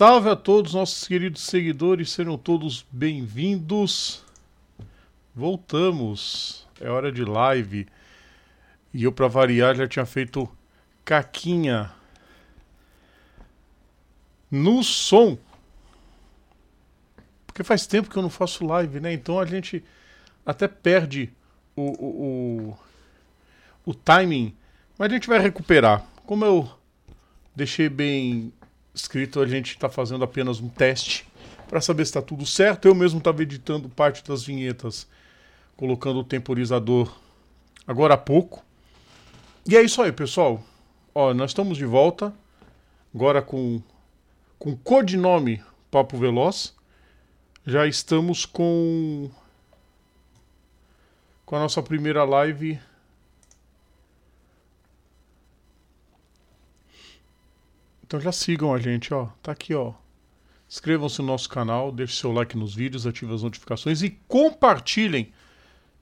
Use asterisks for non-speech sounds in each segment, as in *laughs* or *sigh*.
Salve a todos nossos queridos seguidores, sejam todos bem-vindos. Voltamos, é hora de live. E eu, para variar, já tinha feito caquinha no som. Porque faz tempo que eu não faço live, né? Então a gente até perde o, o, o, o timing. Mas a gente vai recuperar. Como eu deixei bem escrito, a gente está fazendo apenas um teste para saber se está tudo certo. Eu mesmo estava editando parte das vinhetas, colocando o temporizador agora há pouco. E é isso aí, pessoal. Ó, nós estamos de volta, agora com, com codinome Papo Veloz. Já estamos com, com a nossa primeira live Então já sigam a gente, ó. Tá aqui, ó. Inscrevam-se no nosso canal, deixe seu like nos vídeos, ative as notificações e compartilhem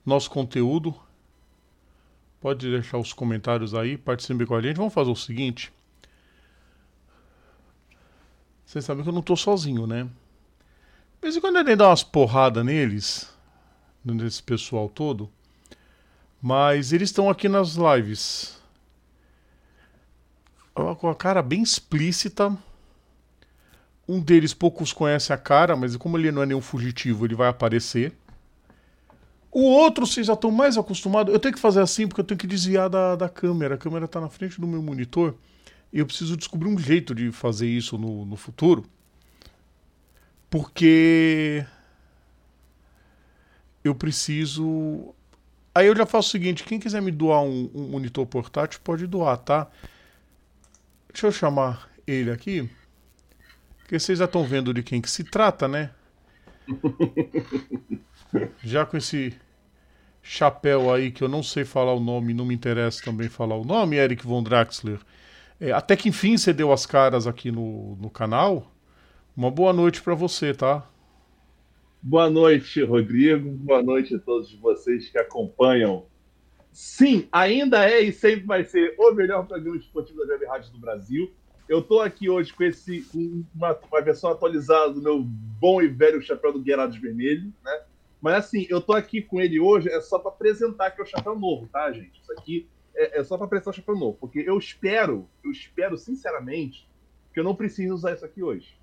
nosso conteúdo. Pode deixar os comentários aí, participem com a gente. Vamos fazer o seguinte. Vocês sabem que eu não tô sozinho, né? De vez em quando ele dá umas porradas neles, nesse pessoal todo. Mas eles estão aqui nas lives com a cara bem explícita. Um deles poucos conhecem a cara, mas como ele não é nenhum fugitivo, ele vai aparecer. O outro vocês já estão mais acostumados. Eu tenho que fazer assim porque eu tenho que desviar da, da câmera. A câmera está na frente do meu monitor. E eu preciso descobrir um jeito de fazer isso no, no futuro. Porque eu preciso. Aí eu já faço o seguinte: quem quiser me doar um, um monitor portátil pode doar, tá? Deixa eu chamar ele aqui. Porque vocês já estão vendo de quem que se trata, né? *laughs* já com esse chapéu aí que eu não sei falar o nome, não me interessa também falar o nome, Eric von Draxler. É, até que enfim você deu as caras aqui no, no canal. Uma boa noite para você, tá? Boa noite, Rodrigo. Boa noite a todos vocês que acompanham Sim, ainda é e sempre vai ser o melhor programa esportivo da Web Rádio do Brasil. Eu estou aqui hoje com esse com uma, uma, versão atualizada do meu bom e velho chapéu do Guerrados Vermelho, né? Mas assim, eu estou aqui com ele hoje é só para apresentar que é o chapéu novo, tá, gente? Isso aqui é, é só para apresentar o chapéu novo, porque eu espero, eu espero sinceramente que eu não precise usar isso aqui hoje.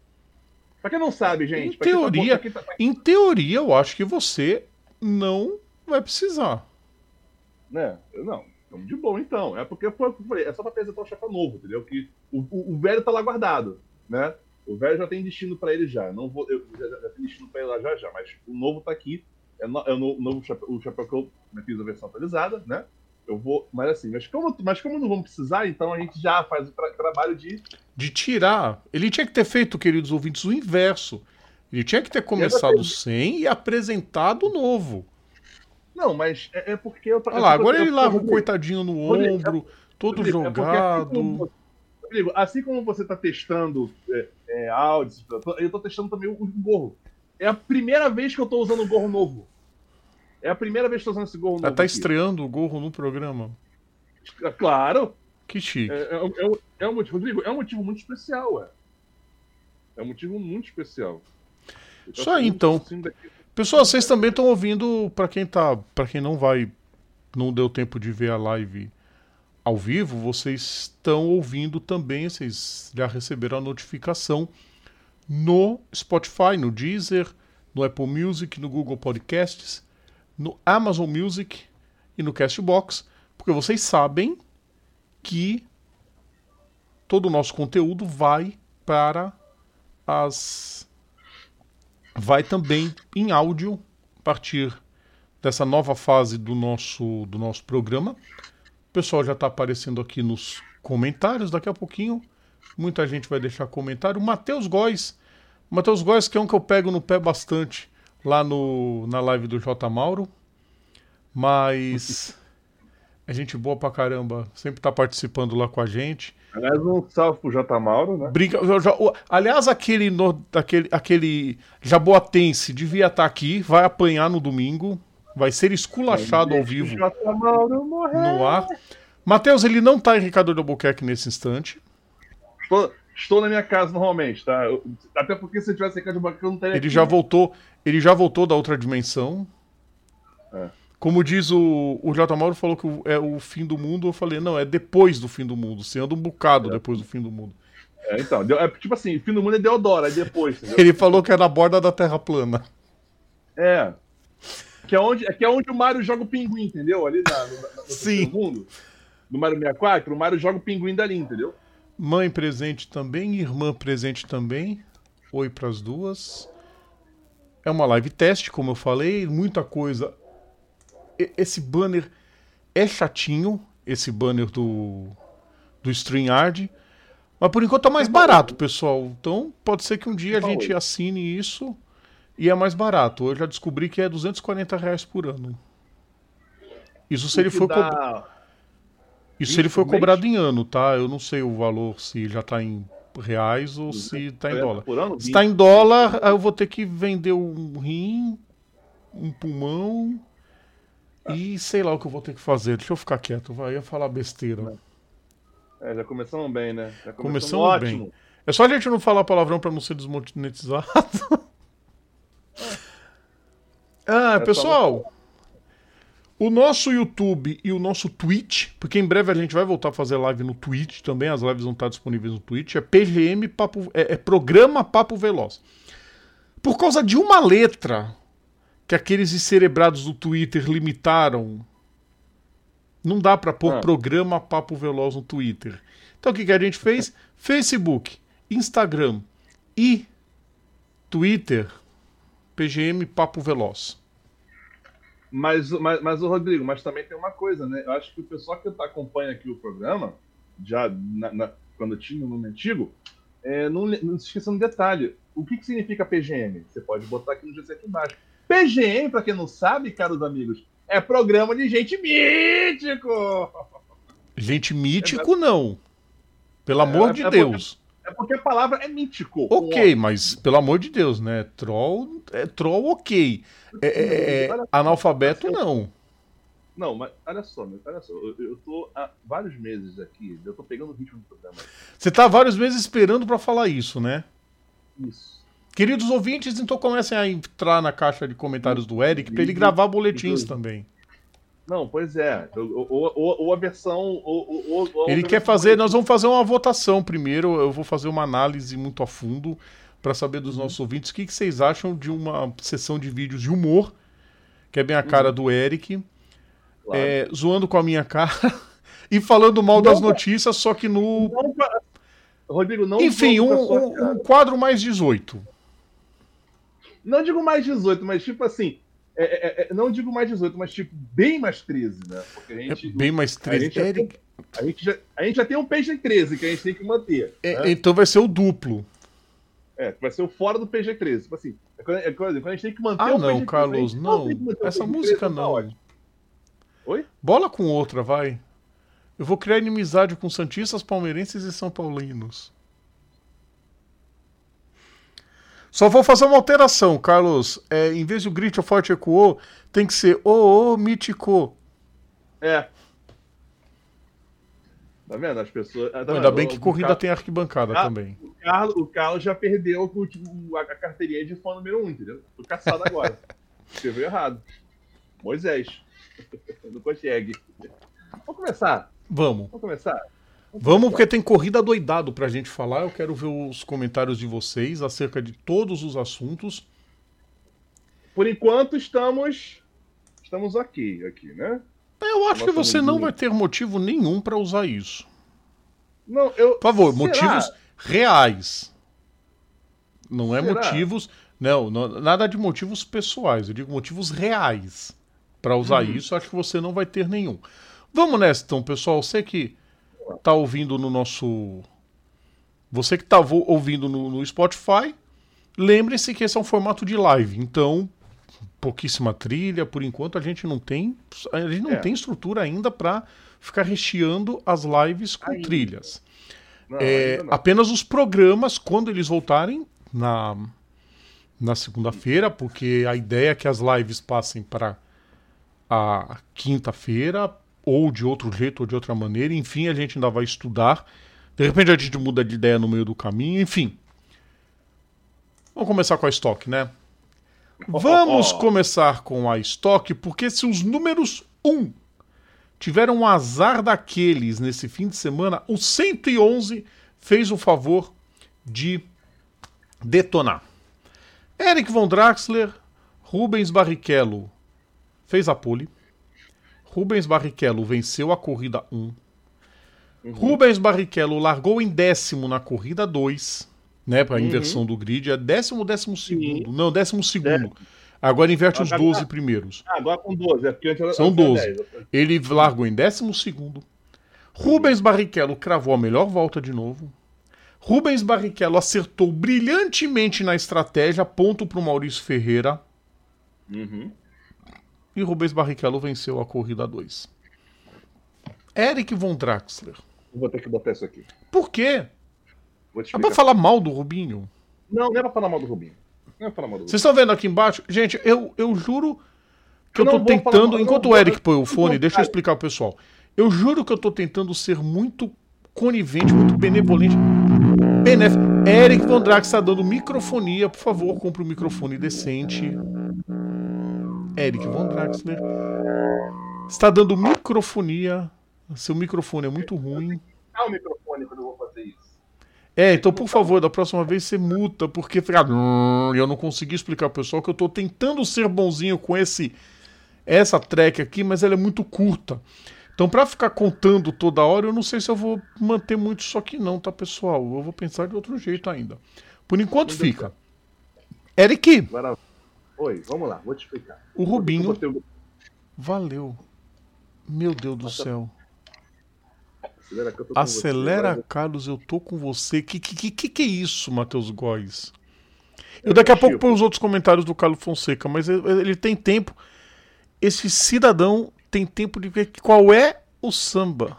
Pra quem não sabe, gente, em teoria, tá tá... em teoria, eu acho que você não vai precisar né? não, estamos de boa então. É porque foi, falei, é só para apresentar o chefe novo, entendeu? Que o, o, o, velho tá lá guardado, né? O velho já tem destino para ele já. Não vou, eu já, já tem destino para ele lá já já, mas o novo tá aqui. É, no, é o novo chapéu, o chapéu que eu fiz a versão atualizada, né? Eu vou, mas assim, mas como, mas como não vamos precisar, então a gente já faz o tra trabalho de de tirar. Ele tinha que ter feito, queridos ouvintes, o inverso. Ele tinha que ter começado sem e apresentado o novo. Não, mas é, é porque eu. Olha lá, agora ele lava o coitadinho no ombro, todo Rodrigo, é jogado. Rodrigo, assim como você está testando é, é, áudios, eu estou testando também o, gorro. É a primeira vez que eu estou usando o gorro novo. É a primeira vez que eu estou usando esse gorro novo. Ela tá aqui. estreando o gorro no programa. É, claro. Que chique. É, é, é, é um motivo, Rodrigo, é um motivo muito especial, ué. É um motivo muito especial. Isso aí, então. Pessoal, vocês também estão ouvindo, para quem tá, para quem não vai, não deu tempo de ver a live ao vivo, vocês estão ouvindo também, vocês já receberam a notificação no Spotify, no Deezer, no Apple Music, no Google Podcasts, no Amazon Music e no Castbox, porque vocês sabem que todo o nosso conteúdo vai para as vai também em áudio a partir dessa nova fase do nosso, do nosso programa. O pessoal já está aparecendo aqui nos comentários daqui a pouquinho. Muita gente vai deixar comentário. Matheus Góes. Matheus Góes, que é um que eu pego no pé bastante lá no, na live do J. Mauro. Mas é gente boa pra caramba. Sempre tá participando lá com a gente. Aliás, um salve pro J. Mauro, né? Brinca, aliás, aquele, no, aquele, aquele jaboatense devia estar tá aqui, vai apanhar no domingo, vai ser esculachado ao vivo J. Mauro morreu. no ar. Matheus, ele não tá em Ricardo de Albuquerque nesse instante. Tô, Estou na minha casa normalmente, tá? Eu, até porque se eu tivesse casa de banco, eu não teria. Ele aqui, já né? voltou. Ele já voltou da outra dimensão. É. Como diz o, o J. Mauro falou que é o fim do mundo, eu falei, não, é depois do fim do mundo. Você anda um bocado é. depois do fim do mundo. É, então, é, tipo assim, fim do mundo é Deodoro, é depois. *laughs* Entendeu? Ele falou que é na borda da Terra plana. É. Que é onde, que é onde o Mario joga o pinguim, entendeu? Ali na, no, no, Sim. mundo. No Mario 64, o Mario joga o pinguim dali, entendeu? Mãe presente também, irmã presente também. Oi para as duas. É uma live teste, como eu falei, muita coisa. Esse banner é chatinho, esse banner do do StreamYard, mas por enquanto tá mais barato, pessoal. Então pode ser que um dia a gente assine isso e é mais barato. Eu já descobri que é 240 reais por ano. Isso se ele for co... Isso se ele for cobrado em ano, tá? Eu não sei o valor se já tá em reais ou se tá em dólar. Se tá em dólar, eu vou ter que vender um rim, um pulmão. E sei lá o que eu vou ter que fazer. Deixa eu ficar quieto, vai. Eu ia falar besteira. É, já começamos bem, né? Já começamos, começamos bem. É só a gente não falar palavrão para não ser desmonetizado. *laughs* ah, é pessoal. O nosso YouTube e o nosso Twitch, porque em breve a gente vai voltar a fazer live no Twitch também, as lives vão estar disponíveis no Twitch, é PGM Papo, é, é Programa Papo Veloz. Por causa de uma letra que aqueles cerebrados do Twitter limitaram, não dá para pôr ah. Programa Papo Veloz no Twitter. Então o que, que a gente fez? *laughs* Facebook, Instagram e Twitter, PGM Papo Veloz. Mas, mas, mas o Rodrigo, mas também tem uma coisa, né? Eu acho que o pessoal que tá, acompanha aqui o programa, já na, na, quando tinha no nome antigo, é, não, não se esqueça um detalhe. O que, que significa PGM? Você pode botar aqui no GC aqui embaixo. PGM, para quem não sabe, caros amigos, é programa de gente mítico! Gente mítico, é, não. Pelo amor é, de é Deus. Porque... É porque a palavra é mítico. Ok, mas pelo amor de Deus, né? Troll é troll, ok. É, é, é analfabeto, não. Não, mas olha só, olha só. Eu, eu tô há vários meses aqui, eu tô pegando o ritmo do programa. Você tá há vários meses esperando para falar isso, né? Isso. Queridos ouvintes, então comecem a entrar na caixa de comentários do Eric para ele gravar boletins também. Não, pois é. Ou, ou, ou a versão. Ou, ou Ele quer fazer. Nós vamos fazer uma votação primeiro. Eu vou fazer uma análise muito a fundo para saber dos uhum. nossos ouvintes o que, que, vocês acham de uma sessão de vídeos de humor, que é bem a cara uhum. do Eric, claro. é, zoando com a minha cara *laughs* e falando mal não, das notícias, só que no. Não, Rodrigo, não. Enfim, um, um, um quadro mais 18. Não digo mais 18, mas tipo assim é, é, é, não digo mais 18, mas tipo, bem mais 13, né? Porque a gente, é bem mais 13. A gente, já tem, a, gente já, a gente já tem um PG 13 que a gente tem que manter. É, né? Então vai ser o duplo. É, vai ser o fora do PG 13. Tipo assim, é quando, é quando, a gente tem que manter ah, o não, PG Carlos, não. Essa música não. Oi? Bola com outra, vai. Eu vou criar inimizade com Santistas, Palmeirenses e São Paulinos. Só vou fazer uma alteração, Carlos. É, em vez de o grito forte ecoou, tem que ser o oh, mítico. É. Tá vendo? As pessoas. Tá Ainda bem que corrida Carlos... tem arquibancada também. O Carlos, o Carlos já perdeu o, a, a carteirinha de fã número 1, um, entendeu? Foi caçado agora. *laughs* Escreveu errado. Moisés. *laughs* Não consegue. Vamos começar. Vamos. Vamos começar. Vamos, porque tem corrida doidado pra gente falar. Eu quero ver os comentários de vocês acerca de todos os assuntos. Por enquanto estamos estamos aqui, aqui, né? Eu acho que você não vai ter motivo nenhum para usar isso. Não, eu. Por favor, Será? motivos reais. Não é Será? motivos. Não, não, nada de motivos pessoais. Eu digo motivos reais. Para usar hum. isso, acho que você não vai ter nenhum. Vamos nessa, então, pessoal. Sei que tá ouvindo no nosso. Você que tá ouvindo no, no Spotify, lembre-se que esse é um formato de live. Então, pouquíssima trilha. Por enquanto, a gente não tem. A gente não é. tem estrutura ainda para ficar recheando as lives com ainda. trilhas. Não, é, apenas os programas, quando eles voltarem na, na segunda-feira, porque a ideia é que as lives passem para a quinta-feira, ou de outro jeito ou de outra maneira. Enfim, a gente ainda vai estudar De repente a gente muda de ideia no meio do caminho, enfim. Vamos começar com a estoque, né? Vamos começar com a estoque, porque se os números 1 tiveram um azar daqueles nesse fim de semana, o 111 fez o favor de detonar. Eric von Draxler, Rubens Barrichello fez a pole. Rubens Barrichello venceu a corrida 1. Uhum. Rubens Barrichello largou em décimo na corrida 2, né, para a uhum. inversão do grid. É décimo ou décimo segundo? Não, décimo segundo. Agora inverte agora, os 12 tá... primeiros. Ah, agora com 12, é porque antes São 12. 10. Ele largou em décimo segundo. Rubens Barrichello cravou a melhor volta de novo. Rubens Barrichello acertou brilhantemente na estratégia, ponto para o Maurício Ferreira. Uhum. E Rubens Barrichello venceu a corrida 2. Eric von Draxler. Vou ter que botar isso aqui. Por quê? É pra falar mal do Rubinho? Não, não é pra falar mal do Rubinho. Não é pra falar mal do Rubinho. Vocês estão vendo aqui embaixo? Gente, eu, eu juro que eu, eu tô tentando. Enquanto o Eric põe o fone, deixa eu explicar pro pessoal. Eu juro que eu tô tentando ser muito conivente, muito benevolente. Benéfico. Eric Von Drax está dando microfonia. Por favor, compre um microfone decente. Eric Von Draxler está dando microfonia. Seu microfone é muito ruim. Ah, o microfone quando eu vou fazer isso. É, então por favor, da próxima vez você multa, porque fica. Eu não consegui explicar pro pessoal que eu tô tentando ser bonzinho com esse essa track aqui, mas ela é muito curta. Então, para ficar contando toda hora, eu não sei se eu vou manter muito isso aqui, não, tá, pessoal? Eu vou pensar de outro jeito ainda. Por enquanto, fica. Eric! Agora... Oi, vamos lá, vou te explicar. O Rubinho. Valeu. Meu Deus do céu. Acelera, eu Acelera você, Carlos, eu tô com você. Que que, que, que é isso, Matheus Góes? Eu daqui a pouco ponho os outros comentários do Carlos Fonseca, mas ele tem tempo. Esse cidadão tem tempo de ver qual é o samba.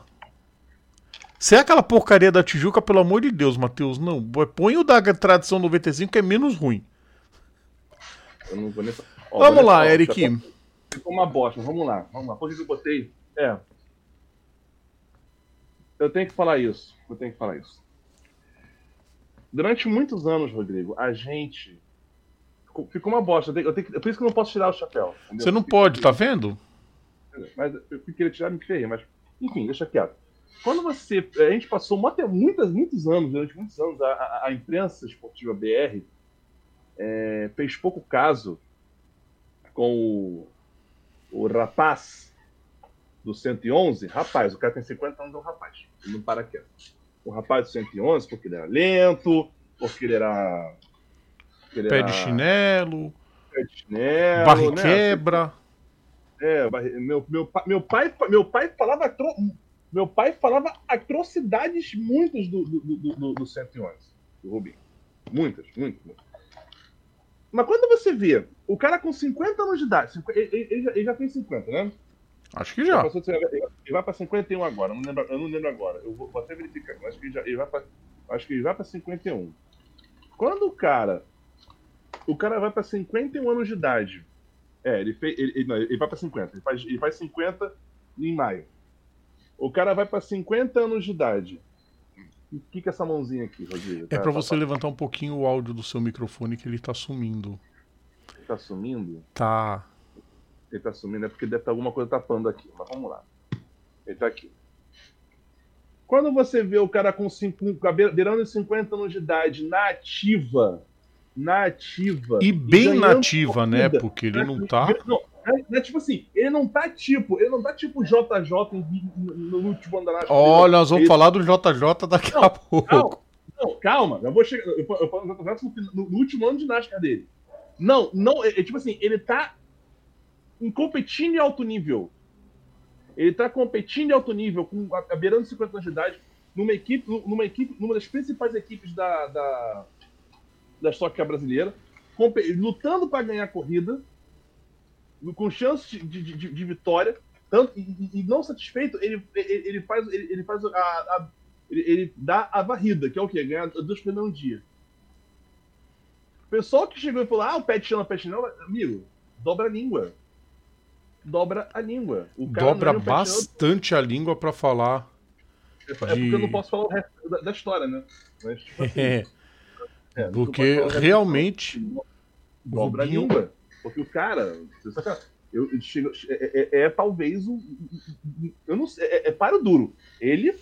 Se é aquela porcaria da Tijuca, pelo amor de Deus, Matheus, não. Põe o da tradição 95 que é menos ruim. Eu não vou nem... vamos lá, Eric. Ficou uma bosta, vamos lá. Vamos lá. Por que eu botei? É. Eu tenho que falar isso. Eu tenho que falar isso. Durante muitos anos, Rodrigo, a gente. Ficou uma bosta. Eu tenho, eu tenho, por isso que eu não posso tirar o chapéu. Entendeu? Você não pode, tá vendo? Mas eu queria tirar, me ferrei, mas enfim, deixa quieto. Quando você. A gente passou muitas, muitos anos, durante muitos anos, a, a, a imprensa esportiva BR é, fez pouco caso com o, o rapaz do 111. Rapaz, o cara tem 50 anos, é um rapaz. Ele não para quieto. O rapaz do 111, porque ele era lento, porque ele era. Porque ele pé era, de chinelo. Pé de chinelo. Barre né? quebra. É, meu, meu, meu, pai, meu pai falava atro... meu pai falava atrocidades muitas do, do, do, do, do 111, do Rubinho. Muitas, muitas, muitas. Mas quando você vê o cara com 50 anos de idade, ele, ele, já, ele já tem 50, né? Acho que já. Ele vai para 51 agora, não lembro, eu não lembro agora. Eu vou, vou até verificar, acho que ele, já, ele vai para acho que ele vai para 51. Quando o cara o cara vai para 51 anos de idade é, ele, fez, ele, ele, não, ele vai para 50. Ele faz, ele faz 50 em maio. O cara vai para 50 anos de idade. O que, que é essa mãozinha aqui, Rodrigo? É tá, para tá, você tá, levantar um pouquinho o áudio do seu microfone que ele tá sumindo. Ele tá sumindo? Tá. Ele tá sumindo, é porque deve estar alguma coisa tapando aqui. Mas vamos lá. Ele tá aqui. Quando você vê o cara com, cinco, beirando 50 anos de idade na ativa, nativa. E bem nativa, né? Porque ele não tá. Não, é, é, tipo assim, ele não tá tipo, ele não tá tipo JJ no, último andar. Olha, nós vamos ele... falar do JJ daqui não, a pouco. Calma, não, calma, eu vou chegar. Eu, eu JJ no, no, último ano de NASCAR dele. Não, não, é, é, tipo assim, ele tá em competindo em alto nível. Ele tá competindo em alto nível, com a, a beirando 50 anos de idade, numa equipe, numa equipe, numa das principais equipes da, da da Stock Car brasileira, lutando para ganhar a corrida, com chance de, de, de, de vitória, tanto, e, e, não satisfeito, ele, ele, ele faz, ele, ele faz a, a ele, ele, dá a varrida, que é o quê? Ganhar dois prêmios um dia. O pessoal que chegou e falou, ah, o pet chama, o pet não, amigo, dobra a língua. Dobra a língua. dobra bastante a língua para falar É, de... é porque eu não posso falar o resto da, da história, né? Mas, tipo *laughs* assim, é. É porque realmente. Dobra a língua. Porque o cara. Eu, eu chego, é, é, é, talvez o. Eu não sei. É, é para o duro. Ele.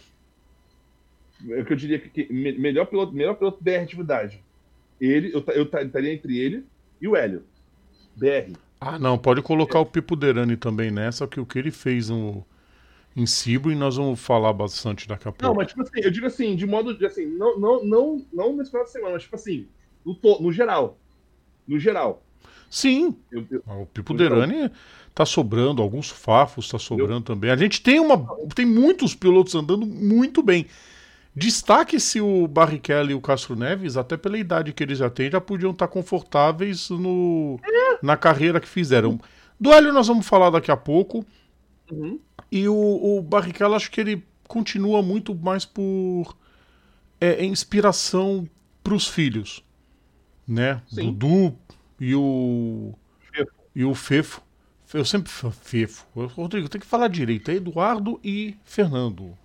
É o que eu diria que, que melhor piloto, melhor piloto BR atividade. Ele, eu, eu estaria entre ele e o Hélio. BR. Ah, não, pode colocar o Pipo Derani também nessa, que o que ele fez no, em Cibo e nós vamos falar bastante daqui a pouco. Não, mas tipo assim, eu digo assim, de modo de assim, não, não, não, não nesse final de semana, mas tipo assim, no, no geral. No geral. Sim. Eu, eu, o Pipo Derani tá sobrando, alguns fafos tá sobrando eu, também. A gente tem uma. Tem muitos pilotos andando muito bem. Destaque-se o Barrichello e o Castro Neves, até pela idade que eles já têm, já podiam estar confortáveis no, é. na carreira que fizeram. Do Hélio nós vamos falar daqui a pouco. Uhum. E o, o Barrichello, acho que ele continua muito mais por é, inspiração para os filhos. Né? Sim. Dudu e o. Fefo. E o Fefo. Eu sempre Fefo. Rodrigo, tem que falar direito. É Eduardo e Fernando.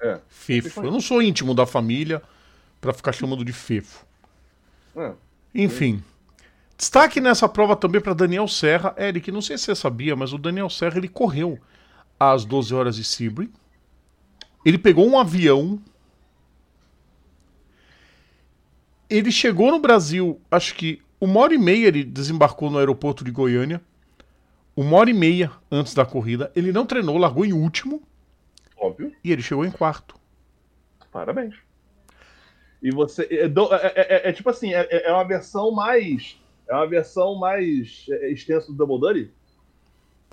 É. Fefo. Eu não sou íntimo da família para ficar chamando de Fefo. É. Enfim. Destaque nessa prova também para Daniel Serra. Eric, não sei se você sabia, mas o Daniel Serra ele correu às 12 horas de Sebring. Ele pegou um avião. Ele chegou no Brasil, acho que uma hora e meia ele desembarcou no aeroporto de Goiânia. Uma hora e meia antes da corrida. Ele não treinou, largou em último. Óbvio. E ele chegou em quarto. Parabéns. E você. É, é, é, é tipo assim, é, é, uma versão mais. É uma versão mais extensa do Double Duty?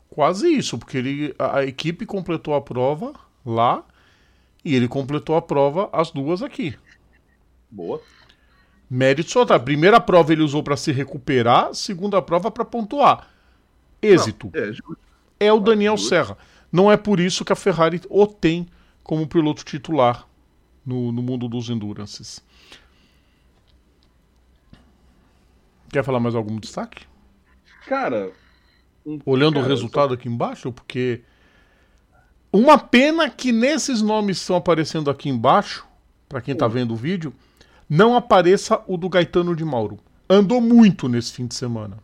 Quase isso, porque ele, a, equipe completou a prova lá e ele completou a prova as duas aqui. Boa. Mérito só tá. A primeira prova ele usou para se recuperar, segunda prova para pontuar. Êxito. Não, é, é, o Daniel Serra. Não é por isso que a Ferrari o tem como piloto titular no, no mundo dos endurances. Quer falar mais algum destaque? Cara. Olhando cara, o resultado só... aqui embaixo, porque. Uma pena que nesses nomes que estão aparecendo aqui embaixo, para quem está vendo o vídeo, não apareça o do Gaetano de Mauro. Andou muito nesse fim de semana.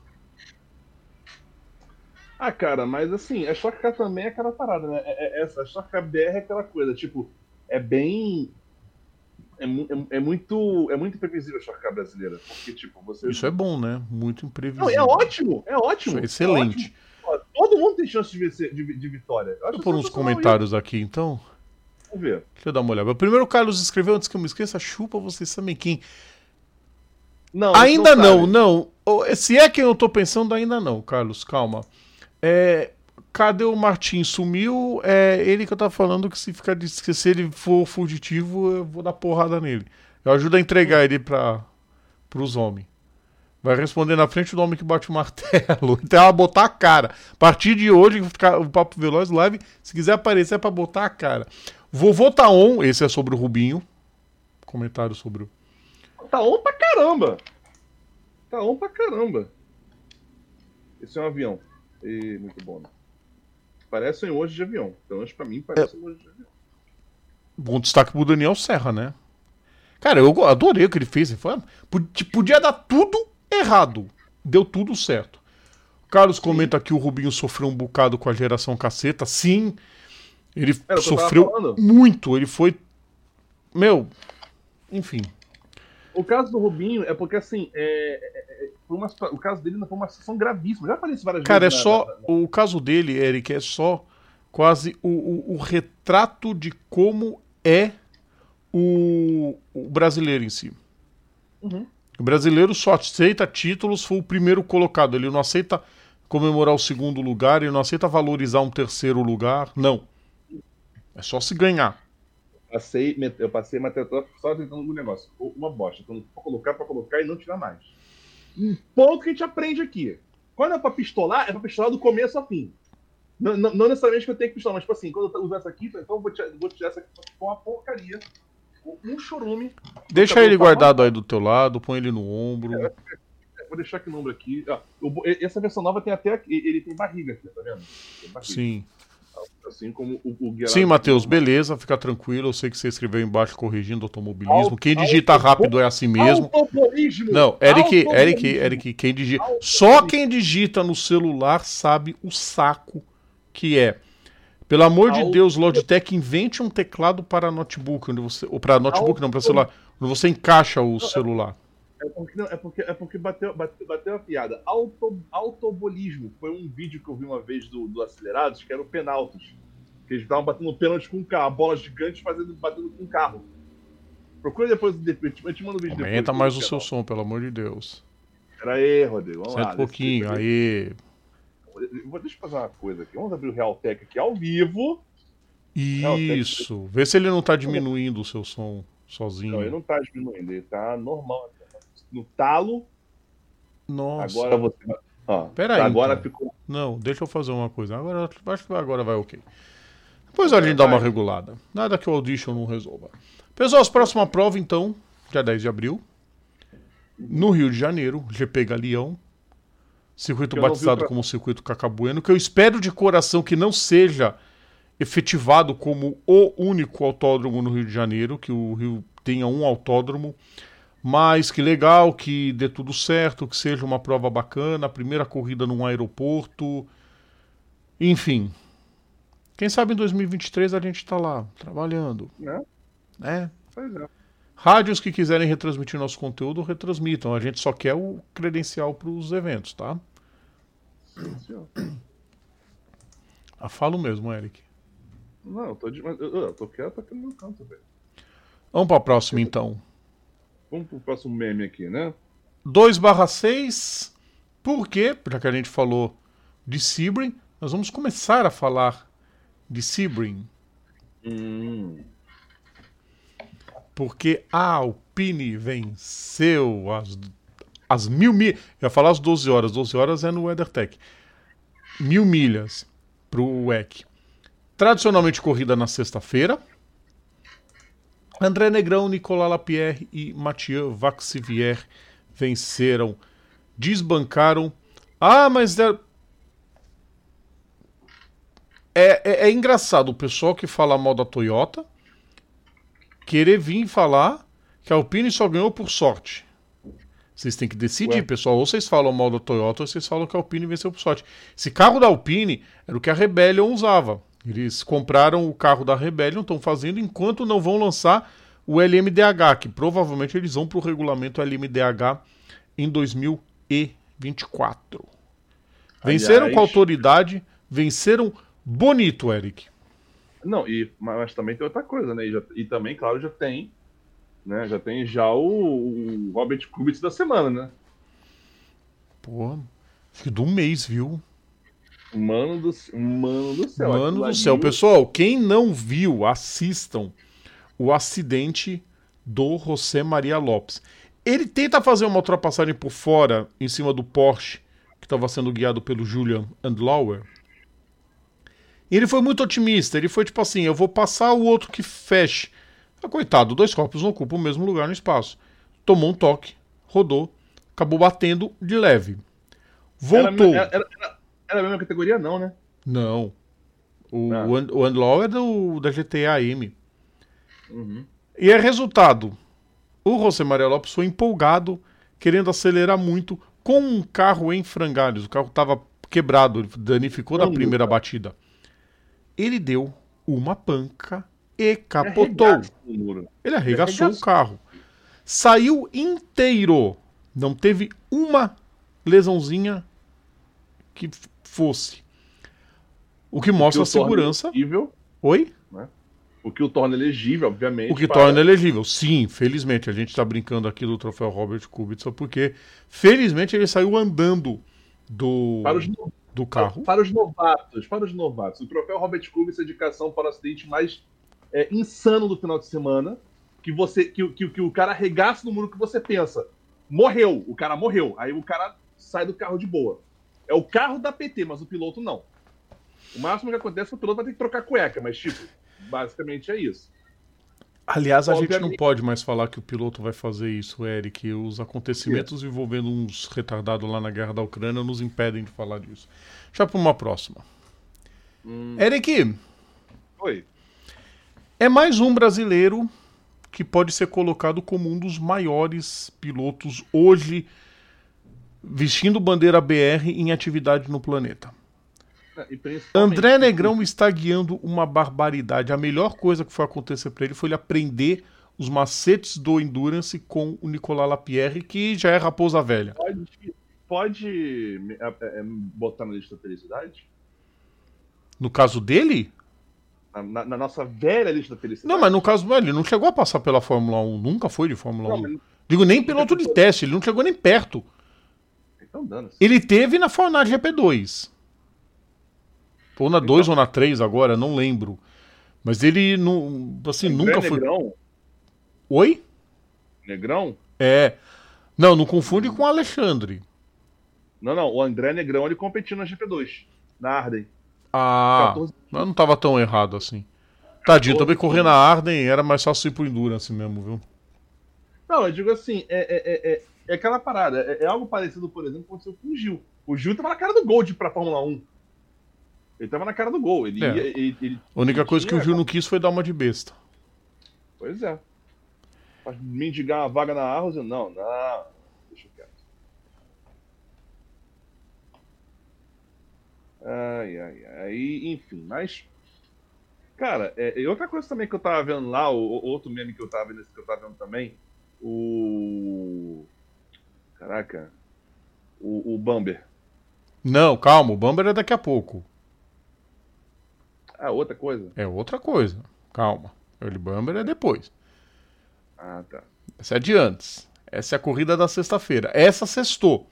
Ah, cara, mas assim, a Stock Car também é aquela parada, né? É, é, essa, a Stock Car BR é aquela coisa, tipo, é bem. É, é, é, muito é muito imprevisível a Car brasileira. Porque, tipo, você. Isso é bom, né? Muito imprevisível. Não, é ótimo, é ótimo. Isso é excelente. É ótimo. Todo mundo tem chance de, vencer, de, de vitória. Deixa eu pôr uns comentários aqui, então. Vamos ver. Deixa eu dar uma olhada. Primeiro o Carlos escreveu, antes que eu me esqueça, chupa vocês também quem. Não, ainda não, não, não. Se é quem eu tô pensando, ainda não, Carlos, calma. É, cadê o Martim? Sumiu? É ele que eu tava falando que se, ficar, que se ele for fugitivo, eu vou dar porrada nele. Eu ajudo a entregar ele para os homens. Vai responder na frente do homem que bate o martelo. *laughs* Então ela botar a cara. A partir de hoje, o Papo Veloz Live, se quiser aparecer, é pra botar a cara. Vovô tá on, esse é sobre o Rubinho. Comentário sobre o. Tá on pra caramba! Tá on pra caramba. Esse é um avião. E muito bom. Né? Parece um emoji de avião. Pelo menos pra mim parece é... um emoji de avião. Bom destaque pro Daniel Serra, né? Cara, eu adorei o que ele fez. Ele foi... Podia dar tudo errado. Deu tudo certo. O Carlos Sim. comenta que o Rubinho sofreu um bocado com a geração caceta. Sim, ele sofreu muito. Ele foi. Meu. Enfim. O caso do Rubinho é porque, assim, é, é, é uma, o caso dele foi uma situação gravíssima. Já falei isso várias Cara, vezes. Cara, é só. Na, na... O caso dele, Eric, é só quase o, o, o retrato de como é o, o brasileiro em si. Uhum. O brasileiro só aceita títulos, foi o primeiro colocado. Ele não aceita comemorar o segundo lugar, ele não aceita valorizar um terceiro lugar. Não. É só se ganhar passei, eu passei mas só tentando um negócio. Uma bosta. Então, pra colocar, pra colocar e não tirar mais. Um ponto que a gente aprende aqui. Quando é pra pistolar, é pra pistolar do começo ao fim. Não, não, não necessariamente que eu tenho que pistolar, mas tipo assim, quando eu uso essa aqui, então eu vou tirar, vou tirar essa aqui com uma porcaria. Um chorume. Deixa ele guardado aí do teu lado, põe ele no ombro. É, vou deixar aqui no ombro aqui. Ah, eu, essa versão nova tem até. Ele tem barriga aqui, tá vendo? Sim. Assim como o, o Sim, Matheus, beleza, fica tranquilo. Eu sei que você escreveu embaixo corrigindo automobilismo. quem digita rápido é assim mesmo. Não, Eric, Eric, Eric, quem digita. Só quem digita no celular sabe o saco que é. Pelo amor de Deus, Logitech, invente um teclado para notebook, onde você. Ou para notebook, não, para celular, onde você encaixa o celular. É porque, não, é porque, é porque bateu, bateu, bateu a piada. Auto, autobolismo foi um vídeo que eu vi uma vez do, do Acelerados, que era o Penaltos. Que eles estavam batendo pênalti com um carro, bola gigante fazendo, batendo com um carro. Procura depois, eu te mando o vídeo Aumenta depois. Mais o seu som, pelo amor de Deus. Pera aí, Rodrigo, vamos Senta lá. um pouquinho, aí. Deixa eu fazer uma coisa aqui. Vamos abrir o Realtek aqui ao vivo. Isso. Vê se ele não tá diminuindo o seu som sozinho. Não, ele não tá diminuindo, ele tá normal no talo. Nossa. Agora você. Ó, Pera aí. Agora então. ficou. Não, deixa eu fazer uma coisa. Agora, acho que agora vai ok. Depois a gente dá uma regulada. Nada que o Audition não resolva. Pessoal, a próxima prova, então, dia 10 de abril. No Rio de Janeiro, GP Galeão. Circuito batizado pra... como Circuito Cacabueno, que eu espero de coração que não seja efetivado como o único autódromo no Rio de Janeiro, que o Rio tenha um autódromo. Mas que legal, que dê tudo certo, que seja uma prova bacana, a primeira corrida num aeroporto. Enfim. Quem sabe em 2023 a gente está lá, trabalhando. É. É. Pois é. Rádios que quiserem retransmitir nosso conteúdo, retransmitam. A gente só quer o credencial para os eventos, tá? Ah, falo mesmo, Eric. Não, eu tô, de... eu, eu tô quieto aqui no meu canto, velho. Vamos para a próxima, então. Vamos pro próximo meme aqui, né? 2 barra 6. Por quê? Já que a gente falou de Sebring, nós vamos começar a falar de Sebring. Hum. Porque a Alpine venceu as, as mil milhas. Eu ia falar as 12 horas, 12 horas é no WeatherTech. Mil milhas para o WEC. Tradicionalmente corrida na sexta-feira. André Negrão, Nicolas Lapierre e Mathieu Vaxivier venceram, desbancaram. Ah, mas é... É, é, é engraçado o pessoal que fala mal da Toyota querer vir falar que a Alpine só ganhou por sorte. Vocês têm que decidir, Ué. pessoal. Ou vocês falam mal da Toyota ou vocês falam que a Alpine venceu por sorte. Esse carro da Alpine era o que a Rebellion usava. Eles compraram o carro da Rebellion, estão fazendo, enquanto não vão lançar o LMDH, que provavelmente eles vão para o regulamento LMDH em 2024. Venceram Aliás, com autoridade, venceram bonito, Eric. Não, e, mas também tem outra coisa, né? E, já, e também, claro, já tem. Né, já tem já o, o Robert Kubica da semana, né? Pô, acho que do mês, viu? Mano do, mano do céu. Mano do céu. Pessoal, quem não viu, assistam o acidente do José Maria Lopes. Ele tenta fazer uma ultrapassagem por fora, em cima do Porsche, que estava sendo guiado pelo Julian Andlauer. E ele foi muito otimista. Ele foi tipo assim: eu vou passar o outro que feche. Ah, coitado, dois corpos não ocupam o mesmo lugar no espaço. Tomou um toque, rodou, acabou batendo de leve. Voltou. Era, era, era, era a mesma categoria, não, né? Não. O, ah. o Andlaw é do, da GTA M. Uhum. E é resultado. O José Maria Lopes foi empolgado, querendo acelerar muito, com um carro em frangalhos. O carro estava quebrado, danificou na primeira batida. Ele deu uma panca e capotou. Ele arregaçou o carro. Saiu inteiro. Não teve uma lesãozinha que fosse. O que mostra o que a segurança. Elegível, Oi? Né? O que o torna elegível, obviamente. O que para... torna elegível, sim, felizmente. A gente está brincando aqui do troféu Robert Kubica porque, felizmente, ele saiu andando do, os, do carro. Para, para, os novatos, para os novatos. O troféu Robert Kubica é a indicação para o acidente mais é, insano do final de semana. Que, você, que, que, que o cara arregaça no muro que você pensa. Morreu, o cara morreu. Aí o cara sai do carro de boa. É o carro da PT, mas o piloto não. O máximo que acontece é que o piloto vai ter que trocar cueca, mas, tipo, basicamente é isso. Aliás, a Obviamente... gente não pode mais falar que o piloto vai fazer isso, Eric. Os acontecimentos envolvendo uns retardados lá na guerra da Ucrânia nos impedem de falar disso. Já para uma próxima. Hum. Eric. Oi. É mais um brasileiro que pode ser colocado como um dos maiores pilotos hoje vestindo bandeira BR em atividade no planeta. É, André Negrão está guiando uma barbaridade. A melhor coisa que foi acontecer para ele foi ele aprender os macetes do Endurance com o Nicolas Lapierre, que já é raposa velha. Pode, pode é, é, botar na lista da felicidade? No caso dele? Na, na, nossa velha lista da felicidade. Não, mas no caso, ele não chegou a passar pela Fórmula 1, nunca foi de Fórmula não, 1. Mas... Digo, nem piloto de teste, ele não chegou nem perto. Então, ele teve na Fórmula GP2. Ou na 2 então... ou na 3 agora, não lembro. Mas ele não, assim, André nunca foi. Negrão? Oi? Negrão? É. Não, não confunde com o Alexandre. Não, não. O André Negrão ele competiu na GP2, na Arden. Ah, 14... mas não tava tão errado assim. Tadinho, também correr na Arden era mais fácil ir pro Endurance mesmo, viu? Não, eu digo assim, é, é, é, é aquela parada. É, é, algo parecido, por exemplo, aconteceu com o Gil. O Gil tava na cara do gol de ir pra Fórmula 1. Ele tava na cara do gol. Ele, ia, ele, ele a única coisa que o Gil não quis foi dar uma de besta. Pois é. Pra mendigar uma vaga na Arros, eu, não, não. Deixa quieto. Ai, ai, ai. Enfim, mas. Cara, é, e outra coisa também que eu tava vendo lá, o, outro meme que eu tava vendo, que eu tava vendo também, o. Caraca. O, o Bamber. Não, calma, o Bamber é daqui a pouco. Ah, outra coisa? É outra coisa. Calma. Early Bumper é depois. Ah, tá. Essa é de antes. Essa é a corrida da sexta-feira. Essa sextou.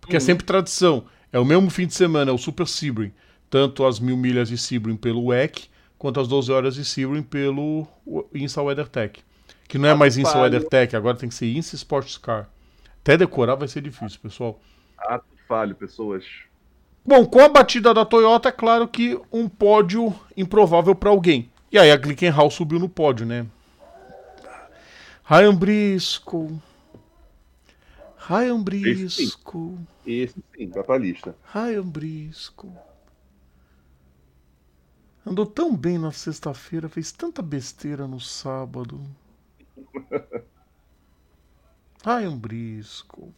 Porque é uhum. é sempre tradição. É o mesmo fim de semana, é o Super Sebring. Tanto as mil milhas de Sebring pelo WEC, quanto as 12 horas de Sebring pelo INSA WeatherTech. Que não é mais INSA WeatherTech, agora tem que ser INSA Sports Car. Até decorar vai ser difícil, pessoal. Ato falho, pessoas. Bom, com a batida da Toyota, é claro que um pódio improvável para alguém. E aí a Glickenhaus subiu no pódio, né? Ryan Briscoe. Ryan Briscoe. Esse sim, sim pra lista. Ryan Briscoe. Andou tão bem na sexta-feira, fez tanta besteira no sábado. *laughs* Ryan Briscoe.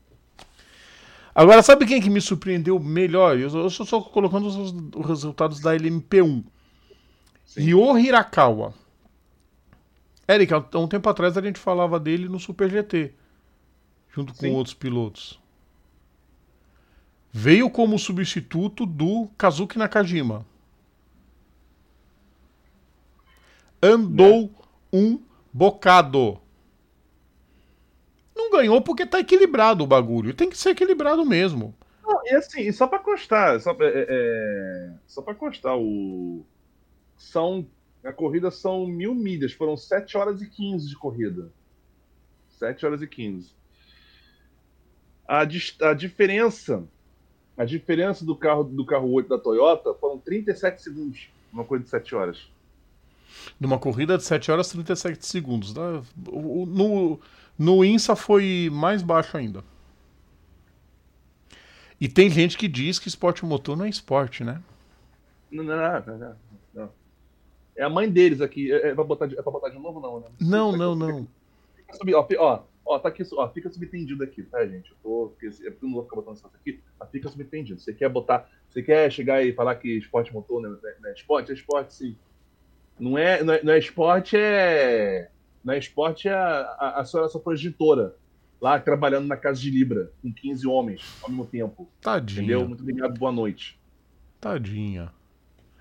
Agora, sabe quem que me surpreendeu melhor? Eu estou só colocando os, os resultados da LMP1. Ryo Hirakawa. Eric, há um tempo atrás a gente falava dele no Super GT, junto com Sim. outros pilotos. Veio como substituto do Kazuki Nakajima. Andou né? um bocado não ganhou porque tá equilibrado o bagulho. Tem que ser equilibrado mesmo. Não, e assim, só para constar, só, é, é, é, só para constar, o são a corrida são mil milhas, foram 7 horas e 15 de corrida. 7 horas e 15. A, a diferença a diferença do carro do carro 8 da Toyota foram 37 segundos, uma coisa de 7 horas. Numa corrida de 7 horas, 37 segundos. Né? No, no INSA foi mais baixo ainda. E tem gente que diz que esporte motor não é esporte, né? Não, não, não, não. É a mãe deles aqui. É, é, pra, botar de, é pra botar de novo, não, né? Não, não, não. Fica, ó, ó, ó, tá aqui, ó, fica subentendido aqui, tá, gente? Eu tô, porque, é eu não vou ficar botando isso aqui, mas fica subentendido. Você quer botar. Você quer chegar e falar que esporte motor não é, não é esporte? É esporte, sim. Não é, não é, não é esporte, é na esporte, a, a, a senhora só progenitora, lá trabalhando na casa de Libra, com 15 homens ao mesmo tempo. Tadinha. Entendeu? Muito obrigado, boa noite. Tadinha.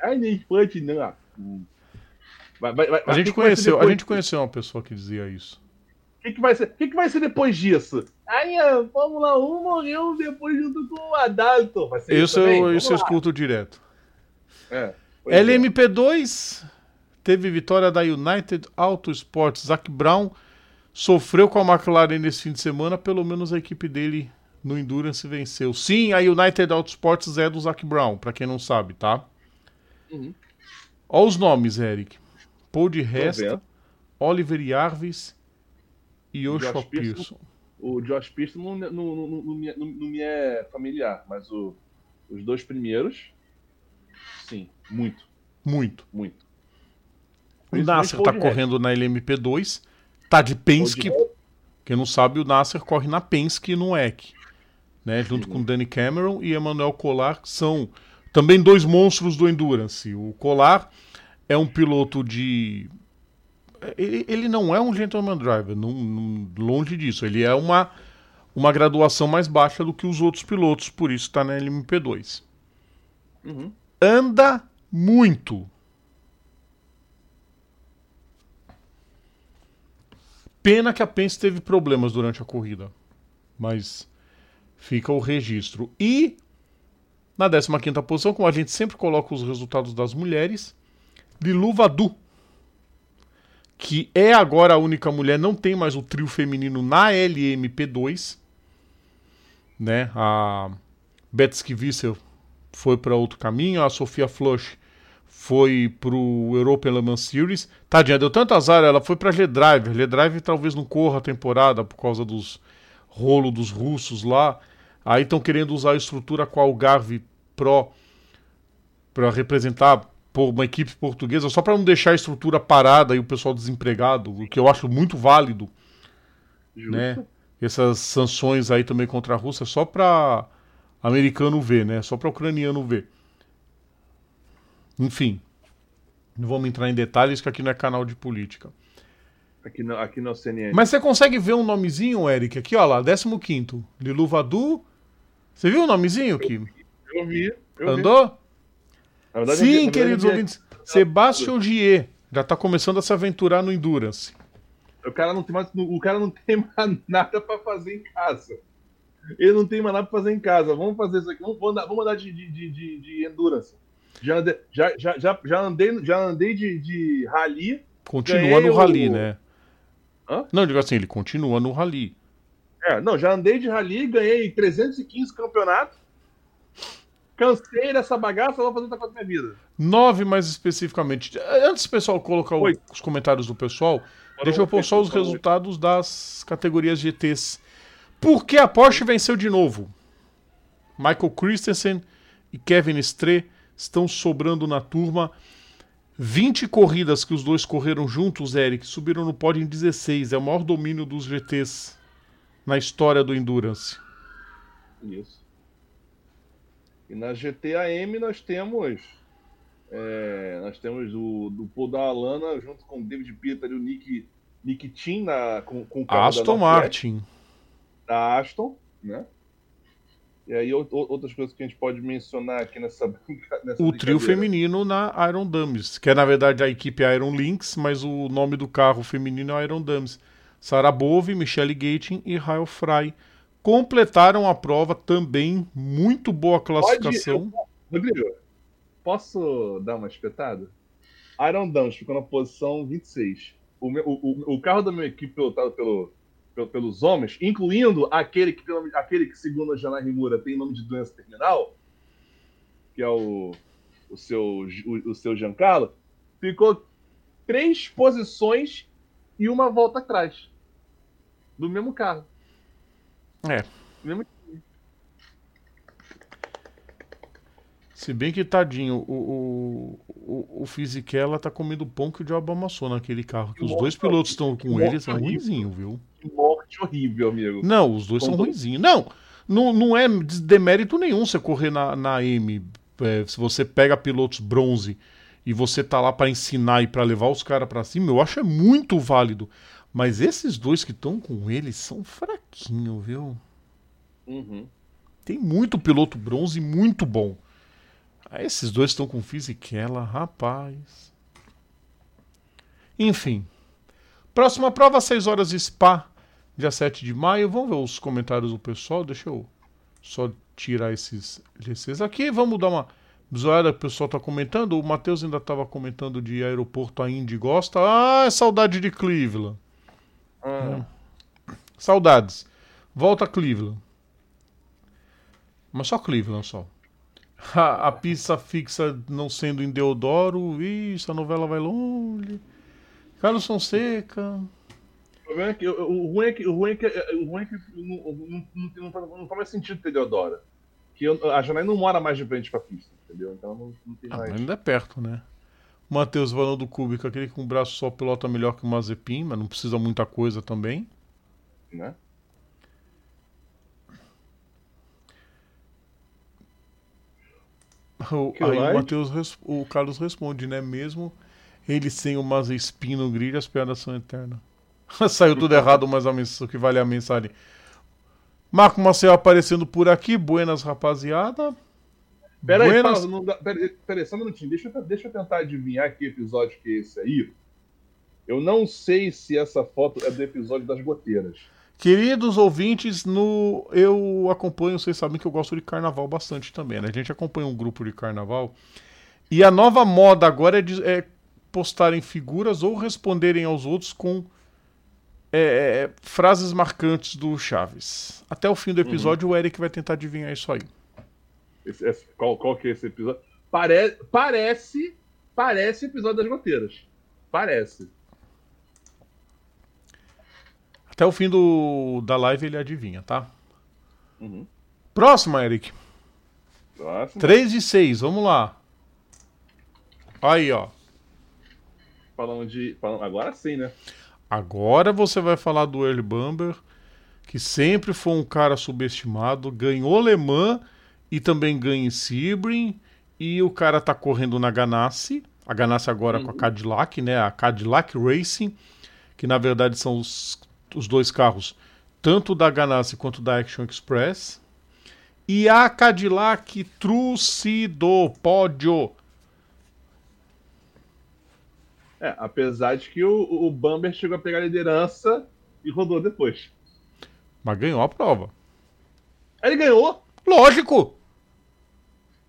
Ai, nem esporte, não. Ah, hum. Vai, vai, vai, a, gente conheceu, a gente conheceu uma pessoa que dizia isso. O que, que, vai ser? que, que vai ser depois disso? Ai, a Fórmula 1 morreu depois junto com o Adalto. Isso, isso, eu, isso eu escuto direto. É, LMP2 teve vitória da United Auto Sports. Zac Brown sofreu com a McLaren nesse fim de semana, pelo menos a equipe dele no Endurance venceu. Sim, a United Auto Sports é do Zac Brown, para quem não sabe, tá? Uhum. Olha os nomes, Eric. Paul de Resta, Oliver Jarvis e Joshua Pearson. O Josh Pearson não, não, não, não, me é familiar, mas o, os dois primeiros Sim, muito. Muito. Muito. O Nasser tá correndo na LMP2, tá de Penske. Quem não sabe, o Nasser corre na Penske e no EC. Né, junto Sim. com Danny Cameron e Emmanuel Colar, que são também dois monstros do Endurance. O Colar é um piloto de. Ele, ele não é um gentleman driver, não, não, longe disso. Ele é uma, uma graduação mais baixa do que os outros pilotos, por isso está na LMP2. Uhum. Anda muito. Pena que a Pence teve problemas durante a corrida. Mas fica o registro. E na 15 posição, como a gente sempre coloca os resultados das mulheres, Lilu Vadu, que é agora a única mulher, não tem mais o trio feminino na LMP2. Né? A Betsky Wissel foi para outro caminho, a Sofia Flush foi pro European Le Mans Series. Tadinha, deu tanto azar, ela foi pra G-Drive. G-Drive talvez não corra a temporada por causa dos rolo dos russos lá. Aí estão querendo usar a estrutura com a Algarve Pro para representar uma equipe portuguesa, só para não deixar a estrutura parada e o pessoal desempregado, o que eu acho muito válido. Justo. Né? Essas sanções aí também contra a Rússia, só para americano ver, né? Só para ucraniano ver. Enfim, não vamos entrar em detalhes, que aqui não é canal de política. Aqui no, aqui no CNN. Mas você consegue ver um nomezinho, Eric? Aqui, ó lá, 15. Lilu Vadu. Você viu o nomezinho aqui? Eu vi. Eu Andou? Verdade, Sim, queridos ouvintes. Sebastião Gier já está começando a se aventurar no Endurance. O cara não tem mais, o cara não tem mais *laughs* nada para fazer em casa. Ele não tem mais nada para fazer em casa. Vamos fazer isso aqui. Vamos, vamos andar, vamos andar de, de, de, de Endurance. Já andei, já, já, já, já andei, já andei de, de rally. Continua no rally, o... né? Hã? Não, digo assim, ele continua no rally. É, não, já andei de rally, ganhei 315 campeonatos. Cansei dessa bagaça, vou fazer outra coisa na minha vida. Nove mais especificamente. Antes do pessoal colocar o, os comentários do pessoal, deixa eu pôr só os resultados das categorias GTs. Por que a Porsche venceu de novo? Michael Christensen e Kevin Stre estão sobrando na turma. 20 corridas que os dois correram juntos, Eric, subiram no pódio em 16. É o maior domínio dos GTs na história do Endurance. Isso. E na GTAM nós temos. É, nós temos o do Paul da Alana junto com o David Peter e o Nick, Nick Tim na, com, com o carro Aston Martin. Da Aston, né? E aí outras coisas que a gente pode mencionar aqui nessa, nessa O trio feminino na Iron Dummies, que é na verdade a equipe Iron Lynx, mas o nome do carro feminino é Iron Dummies. Sarah Bove, Michelle Gating e Rael Fry completaram a prova também, muito boa classificação. Pode, eu, Rodrigo, posso dar uma espetada? Iron Dummies ficou na posição 26. O, meu, o, o, o carro da minha equipe pilotado pelo pelos homens, incluindo aquele que, aquele que segundo a Jana Rimura, tem nome de doença terminal, que é o, o, seu, o, o seu Giancarlo, ficou três posições e uma volta atrás do mesmo carro. É. Mesmo... Se bem que, tadinho, o, o, o, Fisichella tá comendo pão que o diabo amassou naquele carro. Que os dois pilotos estão com ele, são ruimzinho, viu? Morte horrível, amigo. Não, os dois são ruinzinhos. Não, não, não é demérito nenhum você correr na, na M. É, se você pega pilotos bronze e você tá lá para ensinar e para levar os caras para cima, eu acho é muito válido. Mas esses dois que estão com ele são fraquinhos, viu? Uhum. Tem muito piloto bronze muito bom. Ah, esses dois estão com Fisichella, rapaz. Enfim. Próxima prova, 6 horas de Spa dia 7 de maio. Vamos ver os comentários do pessoal. Deixa eu só tirar esses GCs aqui. Vamos dar uma zoada que o pessoal está comentando. O Matheus ainda estava comentando de aeroporto a Indy gosta. Ah, é saudade de Cleveland. Ah. É. Saudades. Volta a Cleveland. Mas só Cleveland só. *laughs* A, a pista fixa não sendo em Deodoro. Ixi, a novela vai longe. Carlos Fonseca problema é que o ruim é que o ruim é que, o ruim é que não, não, não, não, faz mais sentido ter Deodora. que eu, a Janaína não mora mais de frente pra pista, entendeu? Então não, não tem Ah, mais. ainda é perto, né? Matheus falando do Kubica, aquele com o braço só pilota melhor que o Mazepin, mas não precisa muita coisa também. Né? O, aí o like? Res- o Carlos responde, né? Mesmo ele sem o Mazepin no grid, as piadas são eternas. *laughs* Saiu tudo errado, mas a o que vale é a mensagem. Marco Marcel aparecendo por aqui. Buenas, rapaziada. Pera aí, Buenas- pausa, não dá- pera, aí, pera aí, só um minutinho. Deixa eu, deixa eu tentar adivinhar que episódio que é esse aí. Eu não sei se essa foto é do episódio das goteiras. Queridos ouvintes, no eu acompanho, vocês sabem que eu gosto de carnaval bastante também, né? A gente acompanha um grupo de carnaval. E a nova moda agora é, de- é postarem figuras ou responderem aos outros com é, é, frases marcantes do Chaves. Até o fim do episódio, o Eric vai tentar adivinhar isso aí. Esse- esse- qual, qual que é esse episódio? Pare, parece. Parece o episódio das goteiras. Parece. Até o fim do, da live ele adivinha, tá? Uhum. Próxima, Eric. Próximo. 3 de 6, vamos lá. Aí, ó. Falando de. falando- agora sim, né? Agora você vai falar do Earl Bamber, que sempre foi um cara subestimado, ganhou Le Mans e também ganha em Sebring, e o cara tá correndo na Ganassi, a Ganassi agora com a Cadillac, né, a Cadillac Racing, que na verdade são os, os dois carros, tanto da Ganassi quanto da Action Express, e a Cadillac Trucido Pódio. É, apesar de que o, o Bamber chegou a pegar a liderança e rodou depois. Mas ganhou a prova. Ele ganhou! Lógico!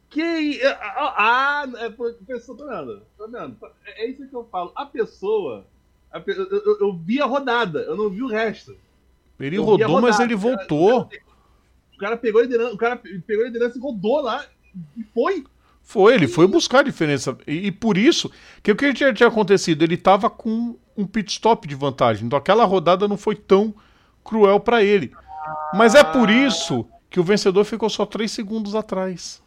Que. Ah, é por pessoa, tá vendo? Tá vendo? É é isso que eu falo. A pessoa. a eu, eu- eu vi a rodada, eu não vi o resto. Ele Eu rodou, mas ele cara. voltou. O cara pegou a liderança, o cara pegou a liderança e rodou lá e foi. Foi, ele foi buscar a diferença. E, e por isso, que o que tinha, tinha acontecido? Ele estava com um pit stop de vantagem. Então aquela rodada não foi tão cruel para ele. Mas é por isso que o vencedor ficou só 3 segundos atrás.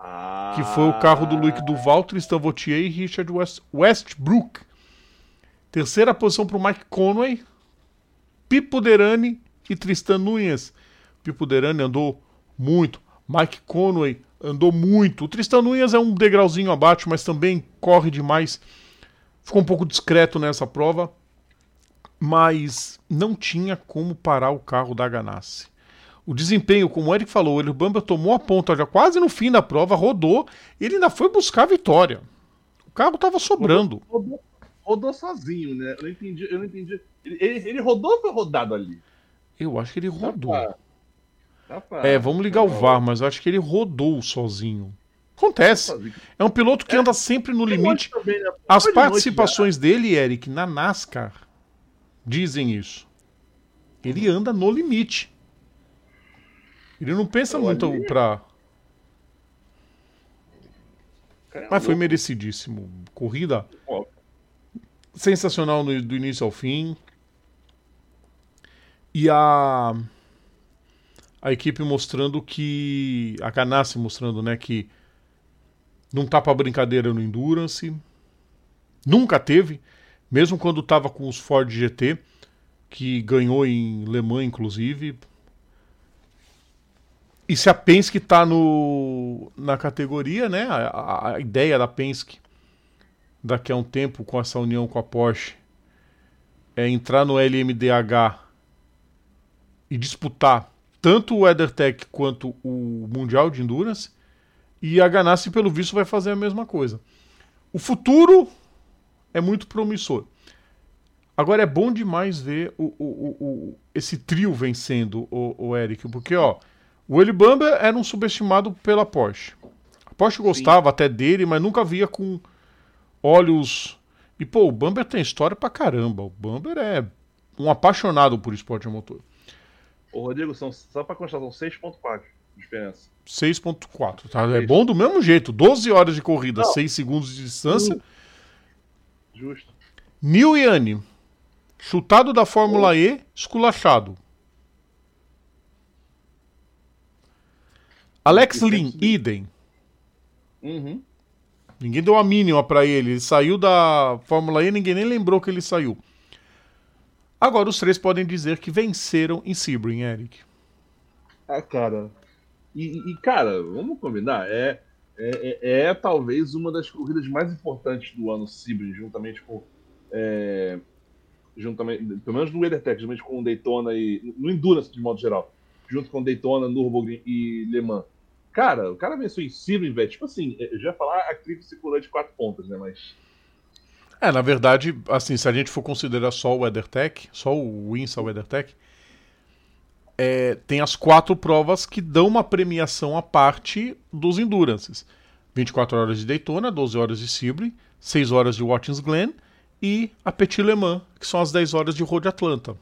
Ah, Que foi o carro do Luiz Duval, Tristan Vautier e Richard West, Westbrook. Terceira posição para o Mike Conway, Pipo Derani e Tristan Nunes. Pipo Derani andou muito. Mike Conway andou muito. O Tristan Nunes é um degrauzinho abaixo, mas também corre demais. Ficou um pouco discreto nessa prova. Mas não tinha como parar o carro da Ganassi. O desempenho, como o Eric falou, o Bamba tomou a ponta já quase no fim da prova, rodou, ele ainda foi buscar a vitória. O carro estava sobrando. Rodou, rodou sozinho, né? Eu não entendi. Eu não entendi. Ele, ele- ele rodou ou foi rodado ali? Eu acho que ele rodou. Pra- É, vamos ligar o VAR, mas eu acho que ele rodou sozinho. Acontece. É um piloto que anda sempre no limite. Né? As participações dele, Eric, na NASCAR, dizem isso. Ele anda no limite. Ele não pensa muito pra. é Mas foi merecidíssimo. Corrida sensacional do início ao fim. E a a equipe mostrando que a Ganassi mostrando, né, que não tá pra brincadeira no Endurance. Nunca teve, mesmo quando tava com os Ford GT, que ganhou em Le Mans inclusive. E se a Penske tá no na categoria, né, a, a- a ideia da Penske daqui a um tempo com essa união com a Porsche é entrar no LMDH e disputar tanto o WeatherTech quanto o Mundial de Endurance e a Ganassi pelo visto vai fazer a mesma coisa. O futuro é muito promissor. Agora é bom demais ver o, o- o- esse trio vencendo o, Eric, porque ó, o Eli Bamber era um subestimado pela Porsche. A Porsche gostava até dele, mas nunca via com olhos. E pô, o Bamber tem história pra caramba. O Bamber é um apaixonado por esporte a motor. Ô, Rodrigo, são, só pra constar, são 6.4 de diferença. 6.4, tá? É bom do mesmo jeito. 12 horas de corrida, Não. 6 segundos de distância. Justo. Neil Yanni, chutado da Fórmula E, esculachado. Alex Lin, idem. Uhum. Ninguém deu a mínima para ele. Ele saiu da Fórmula E, ninguém nem lembrou que ele saiu. Agora os três podem dizer que venceram em Sebring, Eric. Ah, cara. E, e, cara, vamos combinar. É, é, é, é, talvez uma das corridas mais importantes do ano Sebring, juntamente com. É, juntamente, pelo menos no WeatherTech, juntamente com Daytona e. No Endurance, de modo geral. Junto com Daytona, Nürburgring e Le Mans. Cara, o cara venceu em Sebring, velho. Tipo assim, eu já ia falar a tríplice coroa de quatro pontas, né? Mas. É, na verdade, assim, se a gente for considerar só o WeatherTech, só o INSA WeatherTech, é, tem as quatro provas que dão uma premiação à parte dos Endurances. 24 horas de Daytona, 12 horas de Sebring, 6 horas de Watkins Glen e a Petit Le Mans, que são as 10 horas de Road Atlanta.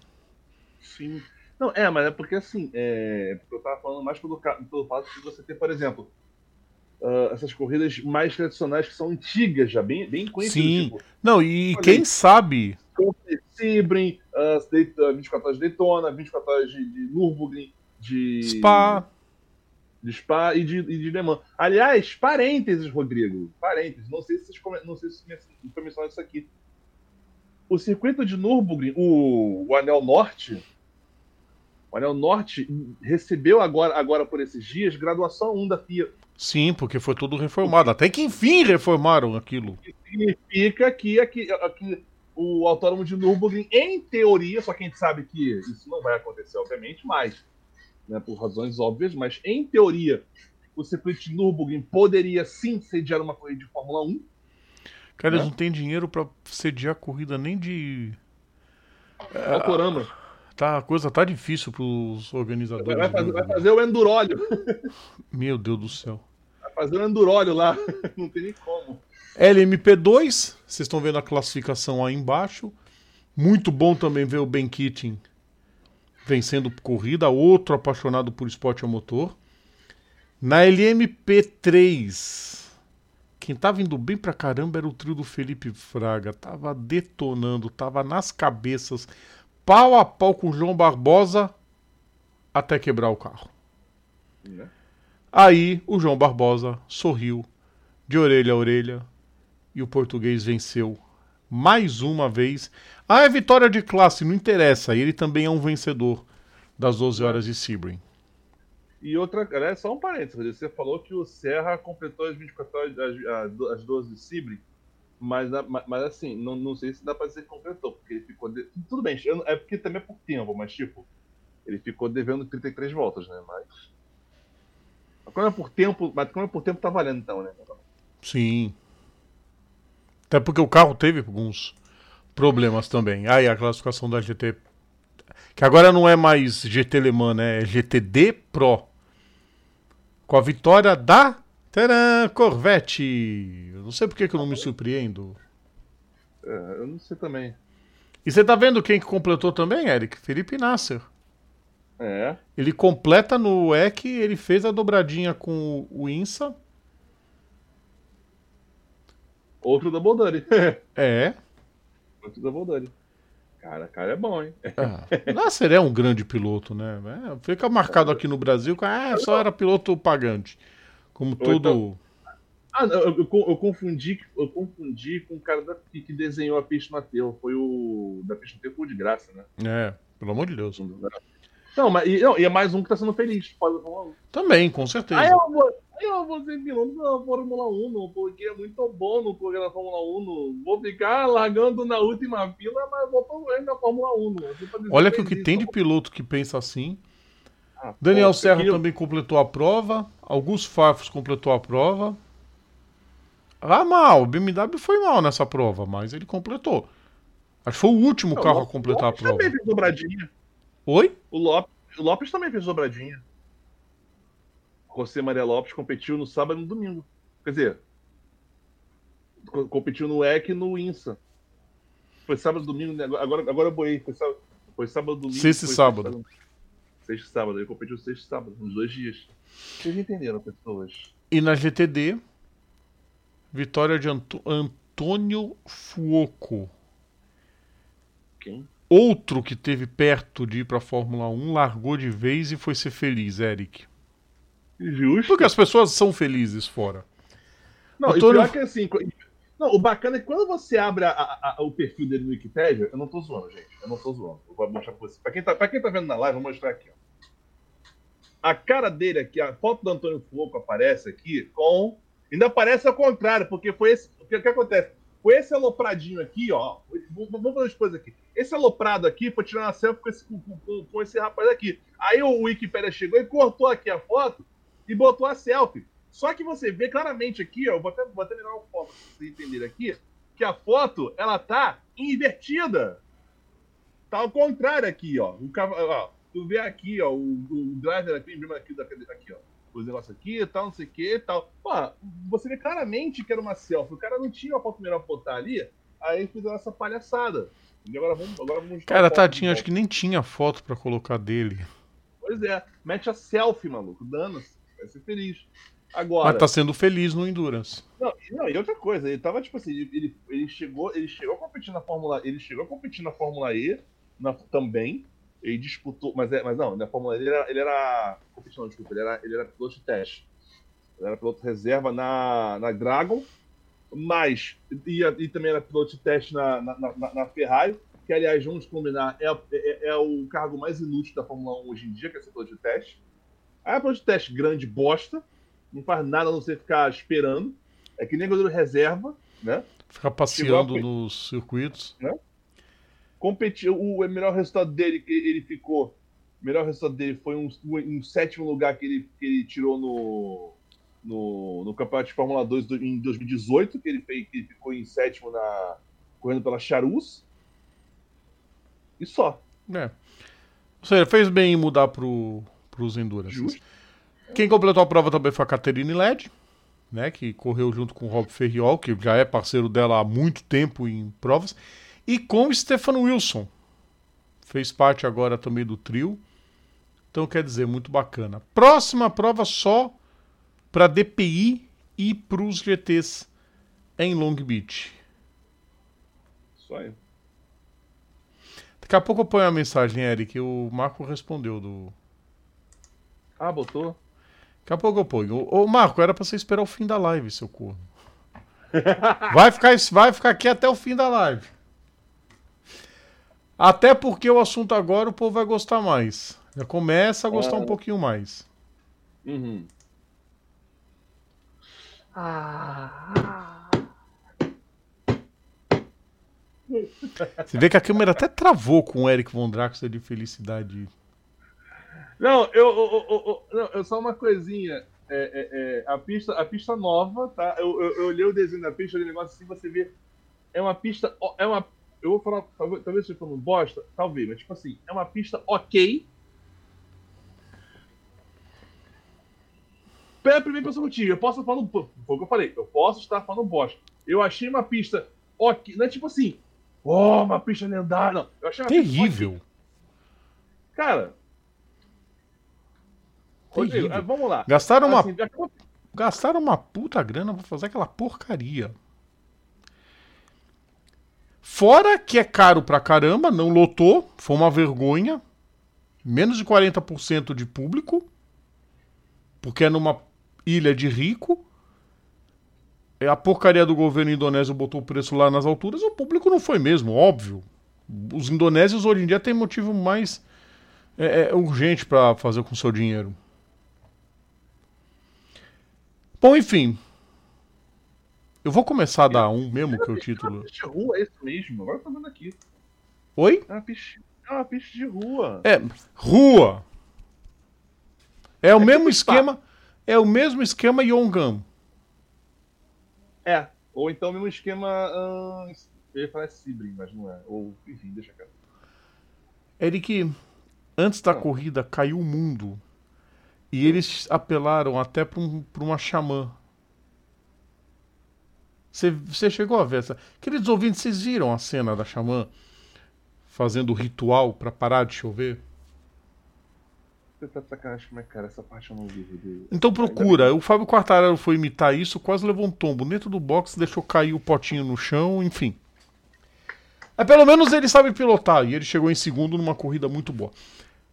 Sim. Não, é, mas é porque assim, é, eu tava falando mais pelo, pelo fato de você ter, por exemplo, uh, essas corridas mais tradicionais que são antigas já, bem, bem conhecidas. Sim. Tipo, Não, e quem sabe. Sebring, uh, 24 horas de Daytona, 24 horas de, de Nürburgring, de. Spa. De Spa e de, e de Le Mans. Aliás, parênteses, Rodrigo. Parênteses. Não sei se vocês não sei se foi mencionado isso aqui. O circuito de Nürburgring, o, o Anel Norte, o Anel Norte recebeu agora, agora por esses dias graduação 1 da FIA. Sim, porque foi tudo reformado. Até que enfim reformaram aquilo. Significa que aqui, aqui o Autódromo de Nürburgring, em teoria, só que a gente sabe que isso não vai acontecer, obviamente, mas, né, por razões óbvias, mas em teoria, o circuito de Nürburgring poderia sim sediar uma corrida de Fórmula 1. Cara, né? eles não têm dinheiro para sediar corrida nem de. É, caramba. Tá, a coisa tá difícil pros organizadores. Vai fazer, vai fazer o. *laughs* Meu Deus do céu. Vai fazer o enduróleo lá. *laughs* Não tem nem como. LMP2, vocês estão vendo a classificação aí embaixo. Muito bom também ver o Ben Keating vencendo corrida, outro apaixonado por esporte a motor. Na LMP3, quem tá vindo bem pra caramba era o trio do Felipe Fraga. Tava detonando, tava nas cabeças pau a pau com o João Barbosa até quebrar o carro. É. Aí o João Barbosa sorriu de orelha a orelha e o português venceu mais uma vez. Ah, é vitória de classe, não interessa. Ele também é um vencedor das 12 horas de Sebring. E outra, é só um parênteses, você falou que o Serra completou as 24 horas, as, as 12 de Sebring. Mas, mas assim, não, não sei se dá pra dizer que completou, porque ele ficou. De... Tudo bem, é porque também é por tempo, mas tipo, ele ficou devendo 33 voltas, né? Mas. mas quando é por tempo, mas quando é por tempo tá valendo então, né? Sim. Até porque o carro teve alguns problemas também. Aí ah, a classificação da GT. Que agora não é mais GT Le Mans, né? É GTD Pro. Com a vitória da Tcharam, Corvette! Eu não sei por que, eu não me surpreendo. É, eu não sei também. E você tá vendo quem que completou também, Eric? Felipe Nasser. É. Ele completa no EC, ele fez a dobradinha com o INSA. Outro da *laughs* Boldani. é. Outro da Boldani. Cara, cara é bom, hein? Ah, Nasser é um grande piloto, né? É, fica marcado aqui no Brasil que ah, só era piloto pagante. Como tudo. Então... Ah, eu, eu, eu, confundi, eu confundi com o cara da, que desenhou a no aterro. Foi o. Da no aterro foi de graça, né? É, pelo amor de Deus. Não, mas e, não, e é mais um que tá sendo feliz. Pode falar. Também, com certeza. Aí eu vou, aí eu vou ser piloto da Fórmula 1, porque é muito bom no programa da Fórmula 1. Vou ficar largando na última fila, mas vou correr na Fórmula 1. Olha que o que tem de piloto que pensa assim. Ah, Daniel pô, Serra também completou a prova. Augusto Farfus completou a prova. Ah, mal. O BMW foi mal nessa prova, mas ele completou. Acho que foi o último Não, carro a completar a prova. também fez dobradinha. Oi? O Lopes, o Lopes também fez dobradinha. José Maria Lopes competiu no sábado e no domingo. Quer dizer, competiu no EC e no INSA. Foi sábado e domingo, né? agora, agora eu boei. Foi sábado, foi sábado domingo. Sexta e sábado. sábado. Sexta e sábado. Ele competiu sexta e sábado, nos dois dias. Vocês entenderam, pessoas. E na GTD, vitória de Ant Antônio Fuoco. Quem? Outro que teve perto de ir para a Fórmula 1 largou de vez e foi ser feliz, Eric. Justo. Porque as pessoas são felizes fora. Não, tô... e pior que assim. Não, o bacana é que quando você abre a, a, a, o perfil dele no Wikipedia, eu não tô zoando, gente. Eu não tô zoando. Eu vou mostrar pra você. Pra quem tá, pra quem tá vendo na live, eu vou mostrar aqui, ó. A cara dele aqui, a foto do Antônio Floco aparece aqui com. Ainda aparece ao contrário, porque foi esse. O que, que acontece? Foi esse alopradinho aqui, ó. Vamos fazer as coisas aqui. Esse aloprado aqui foi tirar uma selfie com esse, com, com esse rapaz aqui. Aí o Wikipedia chegou e cortou aqui a foto e botou a selfie. Só que você vê claramente aqui, ó, vou até, vou até virar uma foto para vocês entenderem aqui, que a foto, ela tá invertida. Tá ao contrário aqui, ó. O ó tu vê aqui, ó, o, o driver aqui, aqui, aqui, ó. Os negócios aqui e tal, não sei o que e tal. Pô, você vê claramente que era uma selfie. O cara não tinha uma foto melhor pra botar ali, aí fizeram essa palhaçada. E agora vamos, agora vamos Cara, tadinho, acho que nem tinha foto para colocar dele. Pois é, mete a selfie, maluco. Dana-se. Vai ser feliz. Agora. Mas tá sendo feliz no Endurance. Não, não, e outra coisa, ele tava tipo assim, ele, ele, chegou, ele chegou a competir na Fórmula, ele chegou a competir na Fórmula E na, também. Ele disputou, mas, é, mas não, na Fórmula E ele era, ele era competição, desculpa, ele era, ele era piloto de teste. Ele era piloto reserva na, na Dragon, mas e, e também era piloto de teste na, na, na, na Ferrari, que aliás, vamos combinar, é, é, é, o cargo mais inútil da Fórmula 1 hoje em dia, que é ser piloto de teste. Aí é piloto de teste grande bosta, não faz nada a não ser ficar esperando. É que nem goleiro reserva, né? Ficar passeando nos circuitos. Né? Competiu, o melhor resultado dele, que ele ficou. O melhor resultado dele foi um, um, sétimo lugar que ele, que ele tirou no, no, no Campeonato de Fórmula 2 em 2018, que ele, fez, que ele ficou em sétimo na, correndo pela Charus. E só. É. Ou seja, fez bem em mudar para os Endurance. Justo. Quem completou a prova também foi a Caterine Led, né, que correu junto com o Rob Ferriol, que já é parceiro dela há muito tempo em provas, e com o Stefano Wilson. Fez parte agora também do trio. Então, quer dizer, muito bacana. Próxima prova só para DPI e para os GTs em Long Beach. Só aí. Daqui a pouco eu ponho a mensagem, Eric. O Marco respondeu do. Ah, botou? Daqui a pouco eu ponho. Ô, Marco, era pra você esperar o fim da live, seu corno. Vai ficar, vai ficar aqui até o fim da live. Até porque o assunto agora o povo vai gostar mais. Já começa a gostar um pouquinho mais. Uhum. Ah. Você vê que a câmera até travou com o Eric Von Draxler de felicidade. Não, eu, eu, eu, não, eu só uma coisinha. É, é, é, a, pista, a pista nova, tá? Eu, eu, eu olhei o desenho da pista, aquele negócio assim, você vê. É uma pista. É uma. Eu vou falar. Talvez, talvez seja falando bosta, talvez, mas tipo assim, é uma pista ok. Pela primeira pessoa que eu posso estar falando. Foi o que eu falei, eu posso estar falando bosta. Eu achei uma pista ok. Não é tipo assim, oh, uma pista lendária. Não, eu achei uma Terrível. Pista, Cara, Rodrigo, é, vamos lá. Gastaram uma, assim, gastaram uma puta grana pra fazer aquela porcaria. Fora que é caro pra caramba, não lotou, foi uma vergonha. Menos de 40% de público. Porque é numa ilha de rico. É a porcaria do governo indonésio botou o preço lá nas alturas, o público não foi mesmo, óbvio. Os indonésios hoje em dia têm motivo mais é, é, urgente para fazer com o seu dinheiro. Bom, enfim. Eu vou começar a dar um mesmo que é o título. É uma pista de rua, é isso mesmo. Agora eu tô vendo aqui. Oi? É uma pista, é uma pista de rua. É, rua. É o é mesmo esquema. É o mesmo esquema Yongam. É. Ou então o mesmo esquema. Hum, eu ia falar Sibrin, mas não é. Ou, enfim, deixa quieto. Eric, antes da não. corrida caiu o mundo e eles apelaram até para um, uma xamã. Você chegou a ver essa? Queridos ouvintes, vocês viram a cena da xamã fazendo o ritual para parar de chover? Você tá de sacanagem é cara? Essa parte eu não vi. De... Então procura. O Fábio Quartararo foi imitar isso, quase levou um tombo dentro do box, deixou cair o potinho no chão, enfim. Mas pelo menos ele sabe pilotar e ele chegou em segundo numa corrida muito boa.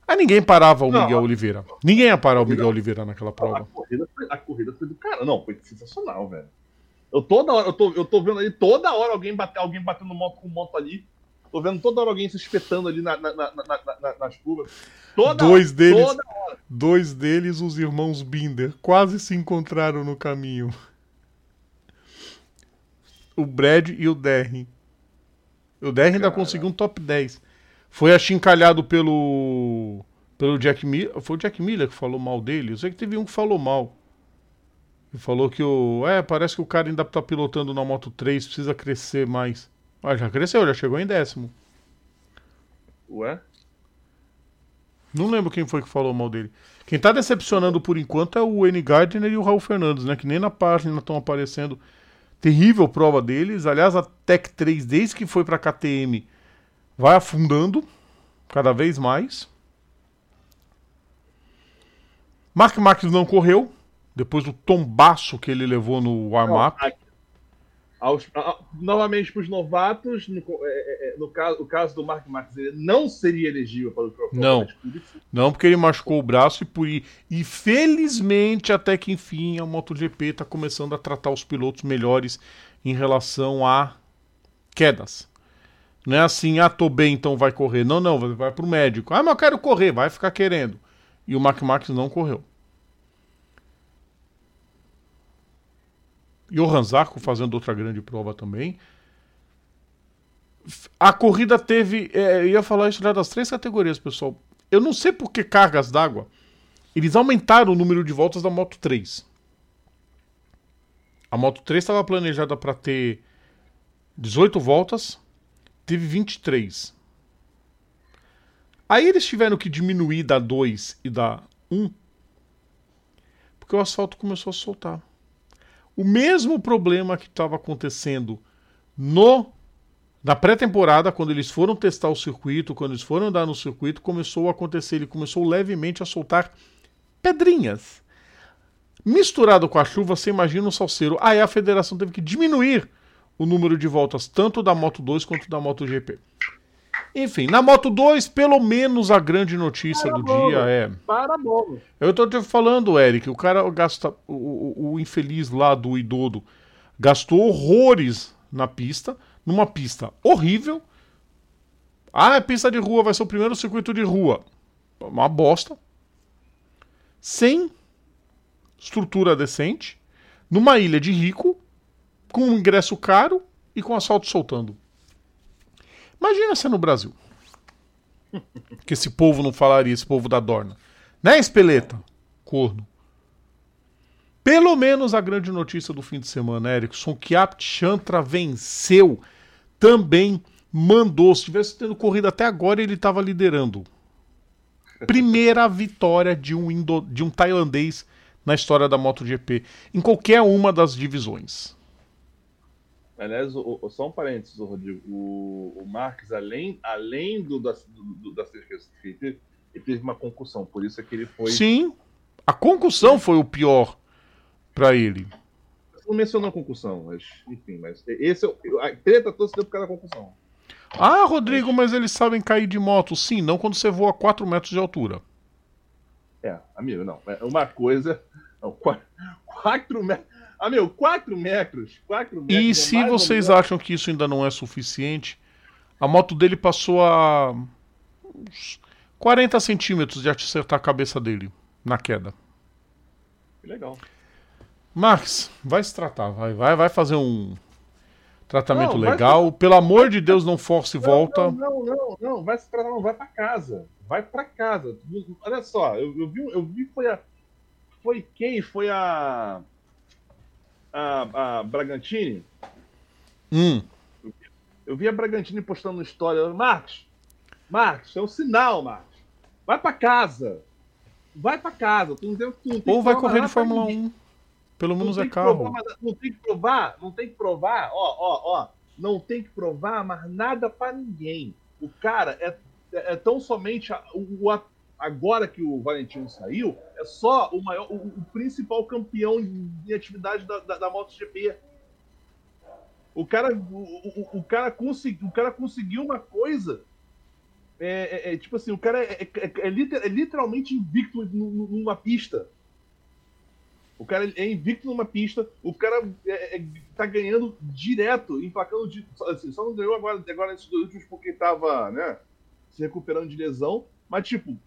Aí ninguém parava o não, Miguel Oliveira. Ninguém ia parar o Miguel Oliveira naquela prova. A corrida, foi, a corrida foi do cara. Não, foi sensacional, velho. Eu toda hora, eu tô, eu tô vendo ali, toda hora alguém, bate, alguém batendo moto com moto ali. Tô vendo toda hora alguém se espetando ali na, na, na, nas curvas. Toda dois hora, deles, toda hora. Dois deles, os irmãos Binder, quase se encontraram no caminho. O Brad e o Derry. O Derry ainda conseguiu um top 10. Foi achincalhado pelo. pelo Jack Miller. Foi o Jack Miller que falou mal dele? Eu sei que teve um que falou mal. Ele falou que o. É, parece que o cara ainda tá pilotando na Moto 3, precisa crescer mais. Ah, já cresceu, já chegou em décimo. Ué? Não lembro quem foi que falou mal dele. Quem tá decepcionando por enquanto é o N. Gardner e o Raul Fernandes, né? Que nem na página estão aparecendo. Terrível prova deles. Aliás, a Tech 3, desde que foi pra KTM, vai afundando cada vez mais. Mark Marques não correu, depois do tombaço que ele levou no warm-up. Novamente para os novatos, no, é, é, é, no, caso, o caso do Mark Marques, ele não seria elegível para o troféu. Não, não porque ele machucou o braço e por e felizmente até que enfim a MotoGP está começando a tratar os pilotos melhores em relação a quedas. Não é assim, ah, tô bem, então vai correr. Não, não, vai para o médico. Ah, mas eu quero correr, vai ficar querendo. E o Mark Marques não correu. Johan Zarco fazendo outra grande prova também. A corrida teve. É, eu ia falar isso das três categorias, pessoal. Eu não sei por que cargas d'água. Eles aumentaram o número de voltas da Moto 3. A Moto 3 estava planejada para ter 18 voltas, teve 23. Aí eles tiveram que diminuir da 2 e da 1, porque o asfalto começou a soltar o mesmo problema que estava acontecendo no na pré-temporada, quando eles foram testar o circuito, quando eles foram andar no circuito, começou a acontecer. Ele começou levemente a soltar pedrinhas. Misturado com a chuva, você imagina um salseiro. Aí a federação teve que diminuir o número de voltas, tanto da Moto 2 quanto da Moto GP. Enfim, na Moto 2, pelo menos a grande notícia para do bolo, dia é. Para bolo. Eu tô te falando, Eric, o cara gasta. O, o, o, infeliz lá do Idodo gastou horrores na pista, numa pista horrível. Ah, é pista de rua, vai ser o primeiro circuito de rua. Uma bosta. Sem estrutura decente, numa ilha de rico, com um ingresso caro e com asfalto soltando. Imagina se no Brasil. *laughs* Que esse povo não falaria, esse povo da Dorna. Né, Espeleta? Corno. Pelo menos a grande notícia do fim de semana, Erickson, que a Chantra venceu, também mandou. Se tivesse tendo corrido até agora, ele estava liderando. Primeira *laughs* vitória de um, indo, de um tailandês na história da MotoGP, em qualquer uma das divisões. Aliás, o, o, só um parênteses, Rodrigo. O, o Marques, além, além do, das, do, das três que ele ele teve uma concussão, por isso é que ele foi. Sim, a concussão foi o pior para ele. Não mencionou a concussão, mas enfim, mas esse é a treta toda se deu por causa da concussão. Ah, Rodrigo, mas eles sabem cair de moto. Sim, não quando você voa 4 metros de altura. É, amigo, não. É uma coisa. 4 metros. Ah, meu, 4 metros. 4 metros. E é se vocês acham que isso ainda não é suficiente, a moto dele passou a uns 40 centímetros de acertar a cabeça dele na queda. Que legal. Max, vai se tratar, vai, vai, vai fazer um tratamento não, legal. Pelo amor de Deus, não force e volta. Não, não, não, não, vai se tratar, não, vai para casa. Vai para casa. Olha só, eu, eu vi, eu vi foi a foi quem? Foi a a, a Bragantini. Hum. Eu vi a Bragantini postando história. Marcos, Marcos, é um sinal, Marcos. Vai para casa. Vai para casa. Tu não tem, tu não tem Ou vai correr de Fórmula 1. Pelo menos é carro. Provar, não tem que provar, não tem que provar. Ó, ó, ó. Não tem que provar mais nada para ninguém. O cara é, é, é tão somente o, o, agora que o Valentino saiu, é só o maior, o, o principal campeão em atividade da, da, da MotoGP. O cara, o, o, o, cara consegui, o cara conseguiu uma coisa é, é, é tipo assim, o cara é, é literalmente invicto numa pista. O cara é invicto numa pista, o cara é, é, tá ganhando direto, emplacando. De, assim, só não ganhou agora, agora nesses dois últimos porque tava, né, se recuperando de lesão. Mas, tipo,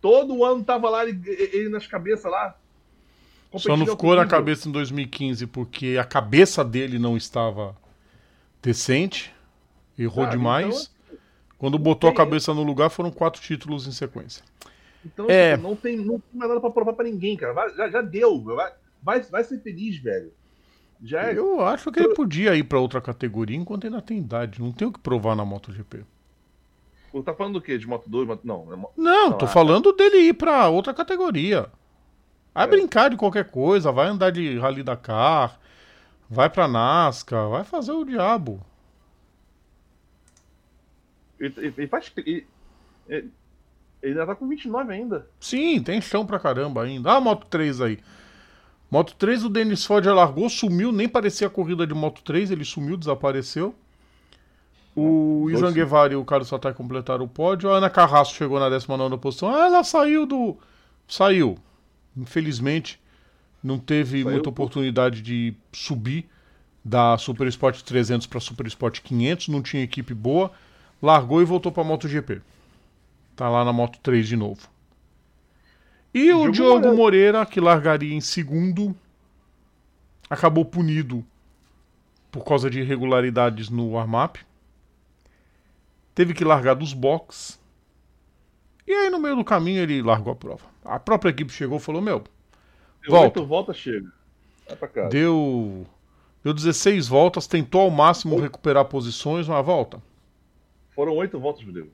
todo ano tava lá ele, ele nas cabeças lá. Só não ficou na cabeça em 2015 porque a cabeça dele não estava decente, errou ah, demais. Então, Quando botou tem... a cabeça no lugar, foram quatro títulos em sequência. Então, é... Tipo, não, tem, não tem mais nada pra provar pra ninguém, cara. Vai, já, já, deu. Vai, vai, vai ser feliz, velho. Já é... Eu acho que ele podia ir pra outra categoria enquanto ainda tem idade. Não tem o que provar na MotoGP. Tá falando do quê? De Moto 2? Moto... Não, é não, tô falando dele ir pra outra categoria. Vai é. brincar de qualquer coisa, vai andar de Rally Dakar, vai pra NASCAR, vai fazer o diabo. Ele, ele faz. Ele, ele ainda tá com 29 ainda. Sim, tem chão pra caramba ainda. Ah, Moto 3 aí. Moto 3, o Denis Ford largou, sumiu, nem parecia a corrida de Moto 3, ele sumiu, desapareceu. O Isan Guevara e o Carlos Satai completaram o pódio. A Ana Carrasco chegou na 19 posição. Ah, ela saiu do. Saiu. Infelizmente, não teve saiu muita oportunidade de subir da Super Sport 300 para Super Sport 500. Não tinha equipe boa. Largou e voltou para MotoGP. Tá lá na Moto 3 de novo. E o Diogo Moreira. Moreira, que largaria em segundo, acabou punido por causa de irregularidades no warm-up. Teve que largar dos box. E aí, no meio do caminho, ele largou a prova. A própria equipe chegou e falou: Meu, Deu volta. volta, chega. Vai pra casa. Deu, deu 16 voltas, tentou ao máximo recuperar posições, mas volta. Foram oito voltas, Rodrigo.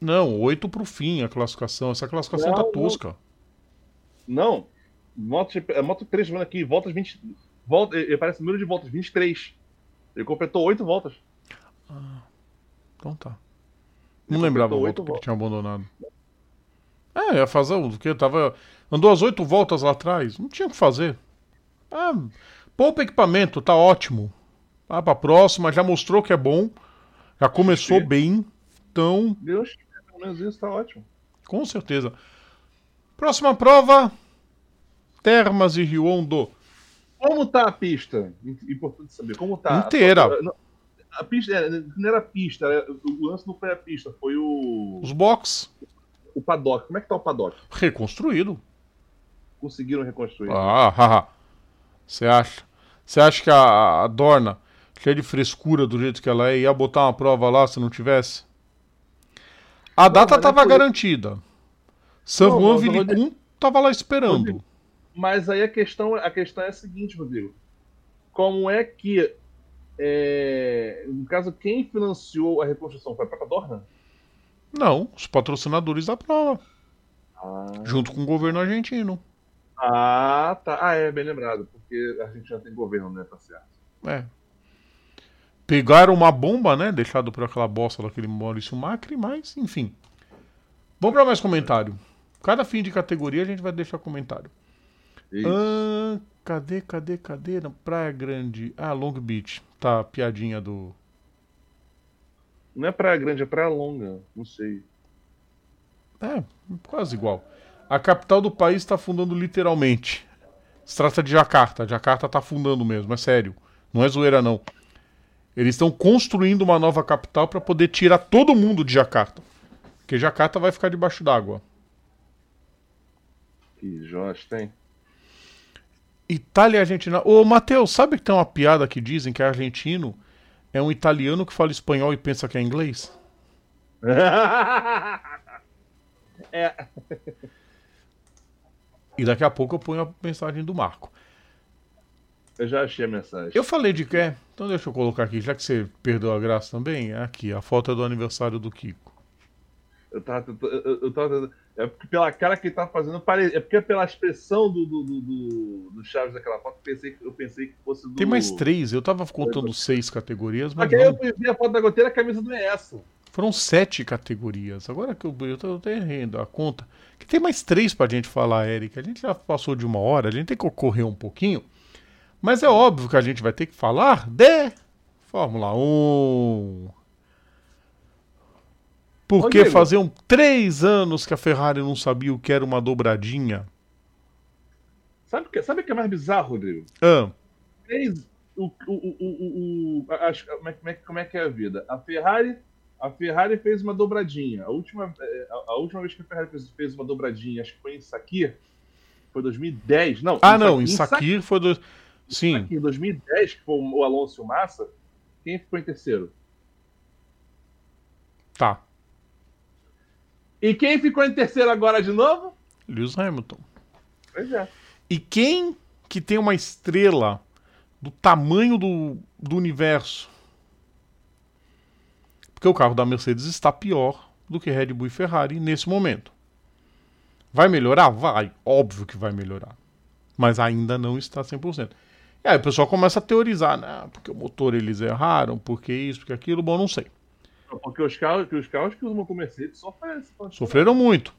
Não, oito pro fim a classificação. Essa classificação não, tá tosca. Não. Moto, é Moto 3 vendo aqui, voltas 20. Volta, ele parece número de voltas, 23. Ele completou oito voltas. Então tá. Não ele lembrava o que tinha abandonado. É, ia fazer o que? Tava. Andou as oito voltas lá atrás. Não tinha o que fazer. Ah, poupa equipamento, tá ótimo. Ah, pra próxima, já mostrou que é bom. Já começou Sim. bem. Então. Deus menos isso tá ótimo. Com certeza. Próxima prova: Termas e Rio Hondo. Como tá a pista? Importante saber. Como tá? Inteira. A, a pista é, não era a pista, o lance não foi a pista, foi o. Os box. O paddock. Como é que tá o paddock? Reconstruído. Conseguiram reconstruir. Ah, haha. Você acha? Você acha que a, a Dorna, cheia de frescura do jeito que ela é, ia botar uma prova lá se não tivesse? A data estava é garantida. San Juan Vilicum estava lá esperando. Mas aí a questão, a questão é a seguinte, Rodrigo. Como é que, é, no caso, quem financiou a reconstrução foi a própria Dorna? Não, os patrocinadores da prova. Ah. Junto com o governo argentino. Ah, tá. Ah, é, bem lembrado, porque a já tem governo, né? Tá certo. É. Pegaram uma bomba, né? Deixado por aquela bosta daquele Maurício Macri, mas, enfim. Vamos para mais comentário. Cada fim de categoria a gente vai deixar comentário. Ah, cadê, cadê, cadê? Na Praia Grande. Ah, Long Beach. Tá, piadinha do. Não é Praia Grande, é Praia Longa. Não sei. É, quase igual. A capital do país está afundando literalmente. Se trata de Jacarta. Jacarta está afundando mesmo, é sério. Não é zoeira, não. Eles estão construindo uma nova capital para poder tirar todo mundo de Jacarta. Porque Jacarta vai ficar debaixo d'água. Que Jorge tem? Itália e Argentina. Ô, Matheus, sabe que tem uma piada que dizem que argentino é um italiano que fala espanhol e pensa que é inglês? *laughs* é. E daqui a pouco eu ponho a mensagem do Marco. Eu já achei a mensagem. Eu falei de quê? Então deixa eu colocar aqui, já que você perdeu a graça também, é aqui, a foto é do aniversário do Kiko. Eu tava, eu, eu tava é porque pela cara que ele tá fazendo, é porque pela expressão do, do, do, do Chaves daquela foto, eu pensei, eu pensei que fosse do. Tem mais três, eu tava contando seis categorias, mas. Aí eu vi a foto da goteira, a camisa não é essa. Foram sete categorias. Agora que eu, eu tô, eu tô errando a conta. Que tem mais três pra gente falar, Eric. A gente já passou de uma hora, a gente tem que correr um pouquinho. Mas é óbvio que a gente vai ter que falar de Fórmula 1. Porque Rodrigo, faziam três anos que a Ferrari não sabia o que era uma dobradinha. Sabe o que, sabe o que é mais bizarro, Rodrigo? Ah. Três, o, o, o, o, como, é, como, é, como é que é a vida? A Ferrari, a Ferrari fez uma dobradinha. A última, é, a, a última vez que a Ferrari fez, fez, uma dobradinha, acho que foi em Sakir, foi 2010. Não, ah, em não, em Sakir foi. Do... Sim. Em Sakir, 2010, que foi o Alonso e o Massa. Quem ficou em terceiro? Tá. E quem ficou em terceiro agora de novo? Lewis Hamilton. Pois é. E quem que tem uma estrela do tamanho do, do universo. Porque o carro da Mercedes está pior do que Red Bull e Ferrari nesse momento. Vai melhorar? Vai. Óbvio que vai melhorar. Mas ainda não está 100%. E aí o pessoal começa a teorizar, né? Porque o motor eles erraram, porque isso, porque aquilo. Bom, não sei. Porque os carros, os carros que usam com Mercedes sofreram. Sofreram muito.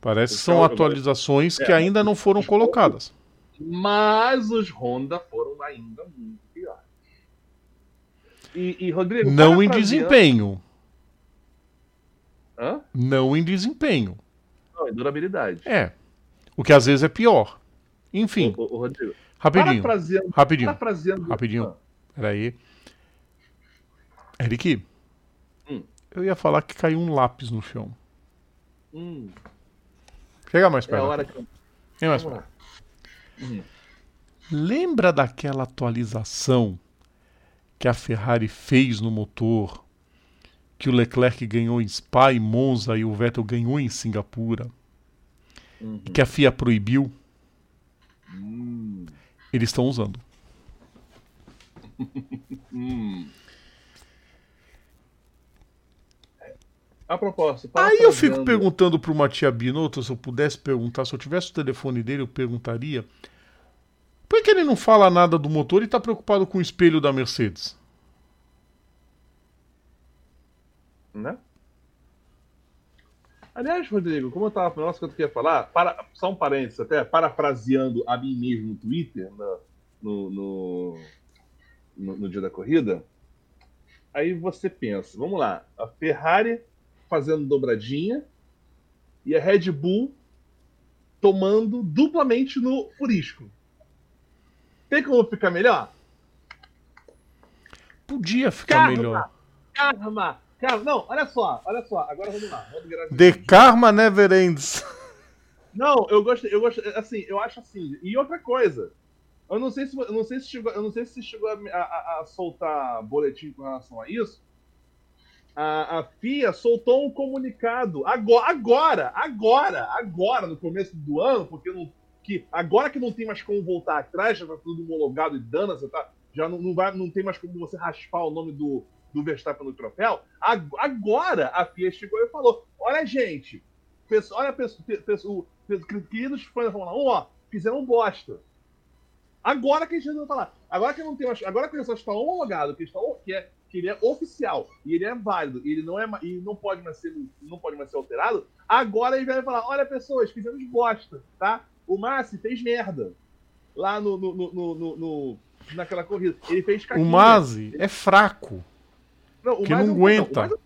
Parece que são atualizações que é, ainda não foram colocadas. Mas os Honda foram ainda muito piores. E, e Rodrigo. Não em desempenho. Hã? Não em desempenho. Não, em durabilidade. É. O que às vezes é pior. Enfim. O, o, o Rodrigo. Rapidinho. Parafraseando, rapidinho. Parafraseando. Rapidinho. Ah. Peraí. Eric. Hum. Eu ia falar que caiu um lápis no chão. Hum. Chega mais perto. É hora que... Chega mais perto. Uhum. Lembra daquela atualização que a Ferrari fez no motor? Que o Leclerc ganhou em Spa e Monza e o Vettel ganhou em Singapura? Uhum. E que a FIA proibiu? Uhum. Eles estão usando. *laughs* Hum. A propósito. Aí eu fico perguntando pro Matia Binotto, se eu pudesse perguntar, se eu tivesse o telefone dele, eu perguntaria. Por que ele não fala nada do motor e tá preocupado com o espelho da Mercedes? Né? Aliás, Rodrigo, como eu tava falando, que eu queria falar, para, só um parênteses até, parafraseando a mim mesmo no Twitter, no, no, no, no dia da corrida, aí você pensa, vamos lá, a Ferrari fazendo dobradinha e a Red Bull tomando duplamente no furisco. Tem como ficar melhor? Podia ficar karma, melhor. Karma, karma. Não, olha só, olha só. Agora vamos lá. Vamos The Karma Never Ends. *laughs* Não, eu gosto, eu gosto, assim, eu acho assim. E outra coisa, eu não sei se, eu não sei se chegou, eu não sei se chegou a, a, a soltar boletim com relação a isso, a, a FIA soltou um comunicado agora, agora, agora, agora, no começo do ano, porque não, que agora que não tem mais como voltar atrás, já tá tudo homologado e dana, você tá, já não, não, vai, não tem mais como você raspar o nome do, do Verstappen no troféu. Agora a FIA chegou e falou: olha, gente, olha, pessoal, pessoal, queridos fãs da Fórmula 1, ó, fizeram bosta. Agora que a gente tá lá. Agora que não tem mais. Agora que o pessoal está homologado, que, está, que é que ele é oficial e ele é válido e ele não é e não pode mais ser não pode mais ser alterado, agora ele vai falar: olha, pessoas, fizemos bosta, tá? O Massi fez merda lá no, no, no, no naquela corrida. Ele fez caquinha. O Masi é fraco. Não, que não aguenta. Não,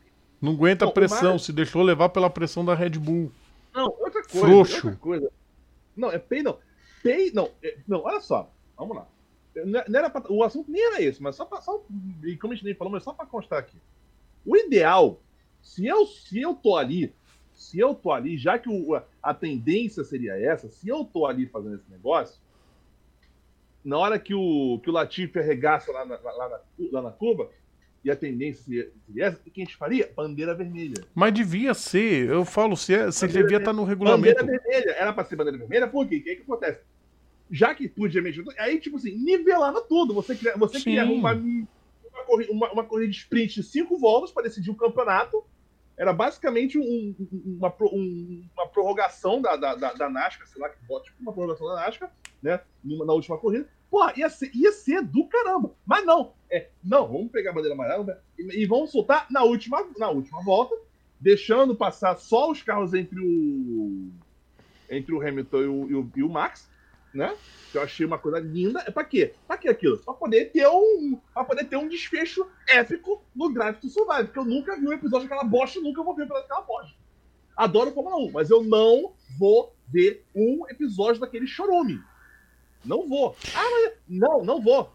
não aguenta a pressão, Masi... se deixou levar pela pressão da Red Bull. Não, outra coisa. Frouxo. Outra coisa. Não, é pei, não. Pei, não. É, não, olha só. Vamos lá. Não era pra, o assunto nem era esse, mas só para só, e como a gente nem falou, mas só para constar aqui. O ideal, se eu, se eu tô ali, se eu tô ali, já que o, a tendência seria essa, se eu tô ali fazendo esse negócio, na hora que o, que o Latifi arregaça lá na, lá, na, lá na curva, e a tendência seria, essa, o que a gente faria? Bandeira vermelha. Mas devia ser, eu falo, se, é, se devia estar tá no regulamento. Bandeira vermelha, era para ser bandeira vermelha, por quê? O que, que acontece? Já que podia mexer, aí, tipo assim, nivelava tudo. Você queria, você queria uma, uma, corrida, uma, uma corrida de sprint de cinco voltas para decidir o campeonato. Era basicamente um, uma, um, uma prorrogação da, da, da, da NASCAR, sei lá que bota, tipo uma prorrogação da NASCAR, né? Na última corrida. Porra, ia ser, ia ser do caramba. Mas não, é, não, vamos pegar a bandeira amarela e, e vamos soltar na última, na última volta, deixando passar só os carros entre o entre o Hamilton e o, e o, e o Max né? Que eu achei uma coisa linda. É pra quê? Pra quê aquilo? Pra poder ter um. Pra poder ter um desfecho épico no Drive to Survive. Porque eu nunca vi um episódio daquela bosta, nunca vou ver episódio daquela bosta. Adoro Fórmula 1, mas eu não vou ver um episódio daquele chorume. Não vou. Ah, mas... Não, não vou.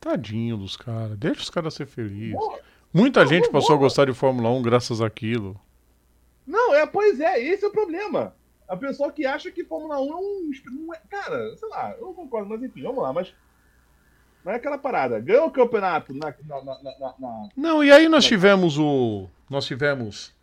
Tadinho dos caras. Deixa os caras ser felizes. Muita não, gente não passou vou. a gostar de Fórmula 1 graças àquilo. Não, é, pois é, esse é o problema. A pessoa que acha que Fórmula 1 é um. Não é, cara, sei lá, eu não concordo, mas enfim, vamos lá, mas. Não é aquela parada. Ganhou o campeonato na, na, na, na, Não, e aí nós tivemos o. Nós tivemos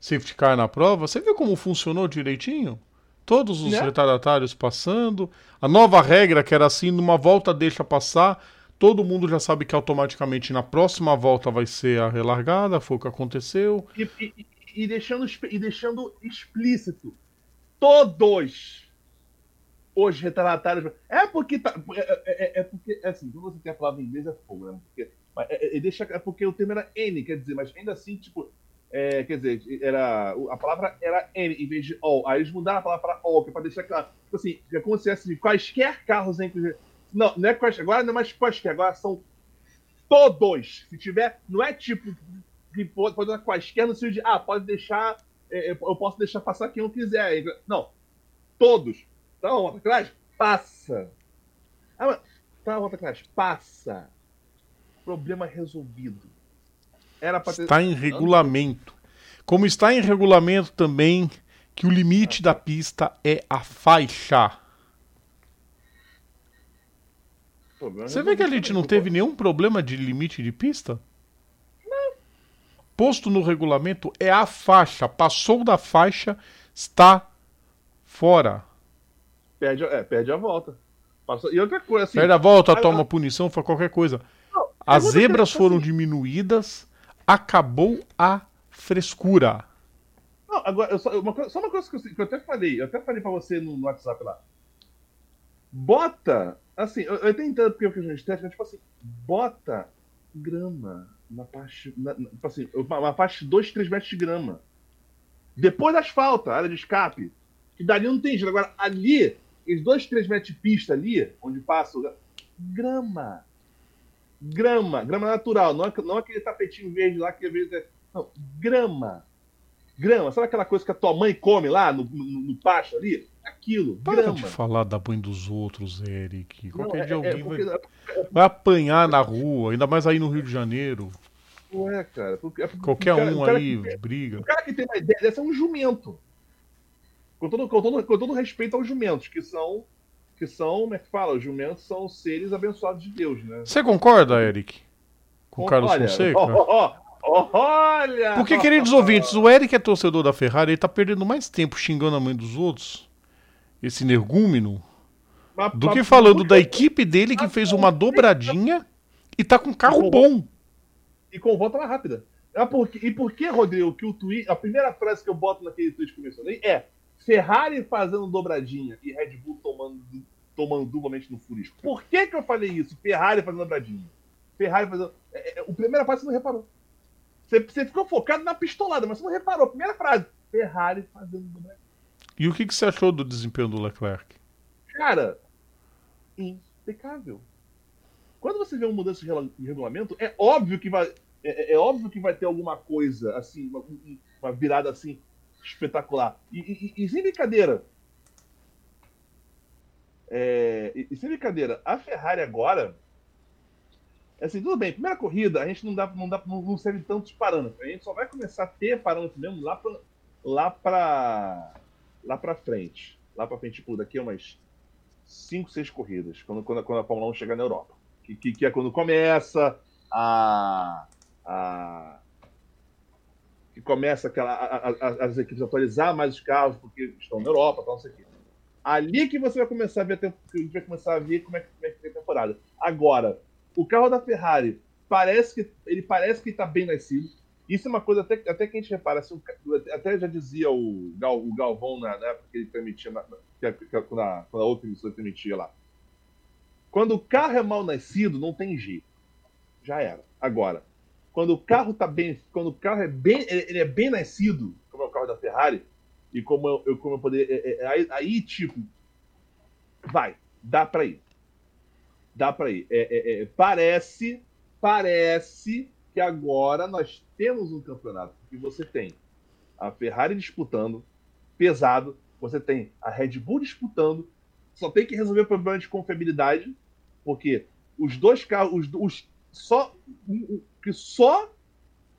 safety car na prova. Você viu como funcionou direitinho? Todos os né? retardatários passando. A nova regra, que era assim, numa volta deixa passar. Todo mundo já sabe que automaticamente na próxima volta vai ser a relargada, foi o que aconteceu. E, e, e deixando, e deixando explícito todos os retardatários. É porque. Tá, é, é, é, é, porque. É assim, quando você tem a palavra em inglês é fogo, né? Porque, é, é, deixa, é porque o termo era N, quer dizer, mas ainda assim, tipo. É, quer dizer, era, a palavra era N em vez de all. Aí eles mudaram a palavra para all, que é para deixar claro. Tipo assim, é como se fosse quaisquer carros, inclusive. Não, não é quaisquer, agora não é mais quaisquer, agora são todos. Se tiver, não é tipo pode, pode dar quaisquer no sentido de, ah, pode deixar, eu posso deixar passar quem eu quiser. Não, todos. Tá, Rota Clash? Passa. Ah, tá, Rota Clash? Passa. Problema resolvido. Era pra ter... Está em regulamento. Como está em regulamento também que o limite da pista é a faixa. Você vê que a gente não teve nenhum problema de limite de pista? Posto no regulamento é a faixa. Passou da faixa, está fora. Perde, é, perde a volta. Passou, e outra coisa, assim, Perde a volta, a, toma a, punição, faz qualquer coisa. Não, As zebras foram assim, diminuídas, acabou a frescura. Não, agora, só uma, coisa, só uma coisa que eu, que eu, até falei, eu até falei pra você no, no WhatsApp lá. Bota, assim, eu, eu até entendo porque eu fiz uma estética, tipo assim, bota grama uma parte. Na, tipo assim, uma parte de 2, 3 metros de grama. Depois asfalto, área de escape. Que dali não tem jeito. Agora, ali, os 2, 3 metros de pista ali, onde passa. Grama. Grama. Grama natural. Não, é, não é aquele tapetinho verde lá que é. Não, grama. Grama. Sabe aquela coisa que a tua mãe come lá no, no, no pasto ali? Aquilo. Para grama. de falar da mãe dos outros, Eric. Qualquer não, dia é, alguém é porque, vai. Vai apanhar na rua, ainda mais aí no Rio de Janeiro. Ué, cara. Porque, é porque Qualquer cara, um aí tem, briga. O cara que tem uma ideia dessa é um jumento. Com todo, com, todo, com todo respeito aos jumentos, que são. Que são, como é que fala? Os jumentos são seres abençoados de Deus, né? Você concorda, Eric? Com o Carlos olha, Fonseca? Oh, oh, olha! Porque, queridos ouvintes, o Eric é torcedor da Ferrari, ele tá perdendo mais tempo xingando a mãe dos outros, esse energúmeno, do que falando da equipe dele que fez uma dobradinha e tá com carro bom. E com volta mais rápida. Porque, e por que, Rodrigo, que o tweet. A primeira frase que eu boto naquele tweet que eu mencionei é Ferrari fazendo dobradinha e Red Bull tomando, tomando duplamente no furisco. Por que, que eu falei isso? Ferrari fazendo dobradinha. Ferrari fazendo. É, é, o primeira frase você não reparou. Você, você ficou focado na pistolada, mas você não reparou. Primeira frase. Ferrari fazendo. E o que, que você achou do desempenho do Leclerc? Cara, impecável. Quando você vê uma mudança de regulamento, é óbvio que vai, é, é, é óbvio que vai ter alguma coisa assim, uma, uma virada assim espetacular. E, e, e sem brincadeira, é, e, e, sem brincadeira, a Ferrari agora, assim, tudo bem, primeira corrida, a gente não dá, não dá, não, serve tantos parâmetros. A gente só vai começar a ter parâmetros mesmo lá para lá para lá para frente, lá para frente, tipo, daqui a umas 5, 6 corridas, quando, quando, quando a Fórmula 1 chegar na Europa. Que, que, que, é quando começa a. a que começa aquela, a, a, as equipes a atualizar mais os carros, porque estão na Europa, tal, não sei o quê. Ali que você vai começar a ver a, gente vai começar a ver como é, como é que é a temporada. Agora, o carro da Ferrari parece que ele parece que está bem nascido isso é uma coisa até, até que a gente repara, assim, até já dizia o, Gal, o Galvão na, na, época que ele permitia, na, quando, a, quando a outra emissora permitia lá. Quando o carro é mal nascido, não tem jeito. Já era. Agora, quando o carro tá bem, quando o carro é bem, ele é bem nascido, como é o carro da Ferrari, e como eu, eu como eu poder, é, é, aí, aí, tipo, vai, dá para ir. Dá para ir. É, é, é, parece, parece que agora nós temos um campeonato que você tem a Ferrari disputando, pesado, você tem a Red Bull disputando, só tem que resolver o problema de confiabilidade, porque os dois carros, os, os só que só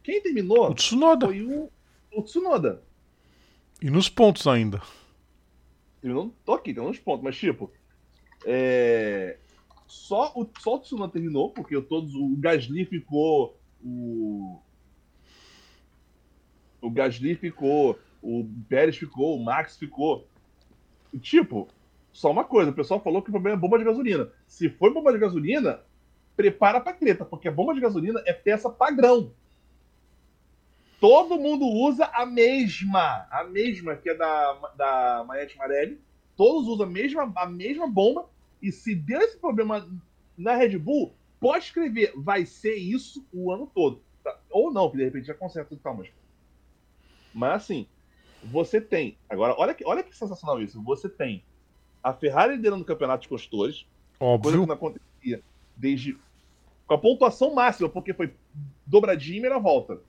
quem terminou o Tsunoda. foi o, o Tsunoda. E nos pontos ainda. Eu não tô aqui, tem uns pontos, mas tipo, é, só o só o Tsunoda terminou porque todos o Gasly ficou o o Gasly ficou, o Pérez ficou, o Max ficou. Tipo, só uma coisa, o pessoal falou que o problema é bomba de gasolina. Se for bomba de gasolina, prepara pra treta, porque a bomba de gasolina é peça padrão. Todo mundo usa a mesma, a mesma que é da, da Maete Marelli. Todos usam a mesma, a mesma bomba. E se deu esse problema na Red Bull, pode escrever, vai ser isso o ano todo. Tá? Ou não, que de repente já conserta tudo, calma. Mas assim, você tem. Agora, olha que, olha que sensacional isso. Você tem a Ferrari liderando o campeonato de construtores. Óbvio. Coisa que não acontecia desde. Com a pontuação máxima, porque foi dobradinha e primeira volta.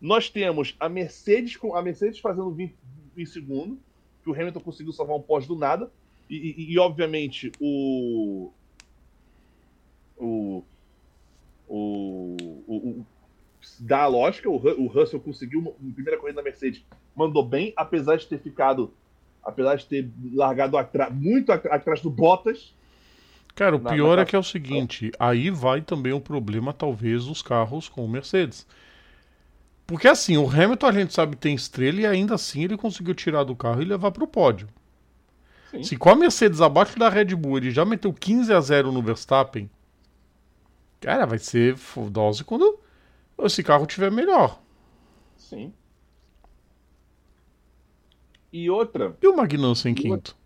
Nós temos a Mercedes a Mercedes fazendo 20 em segundo, que o Hamilton conseguiu salvar um pós do nada. E, e, e, obviamente o. O. O, o, dá a lógica, o, o Russell conseguiu uma primeira corrida da Mercedes, mandou bem, apesar de ter ficado, apesar de ter largado muito atrás do Bottas. Cara, o na, pior na... é que é o seguinte, aí vai também o problema, talvez, dos carros com o Mercedes. Porque assim, o Hamilton a gente sabe tem estrela e ainda assim ele conseguiu tirar do carro e levar para o pódio. Sim. Se com a Mercedes abaixo da Red Bull ele já meteu 15 a 0 no Verstappen, cara, vai ser dose quando esse carro tiver melhor. Sim. E outra. E o Magnussen em quinto?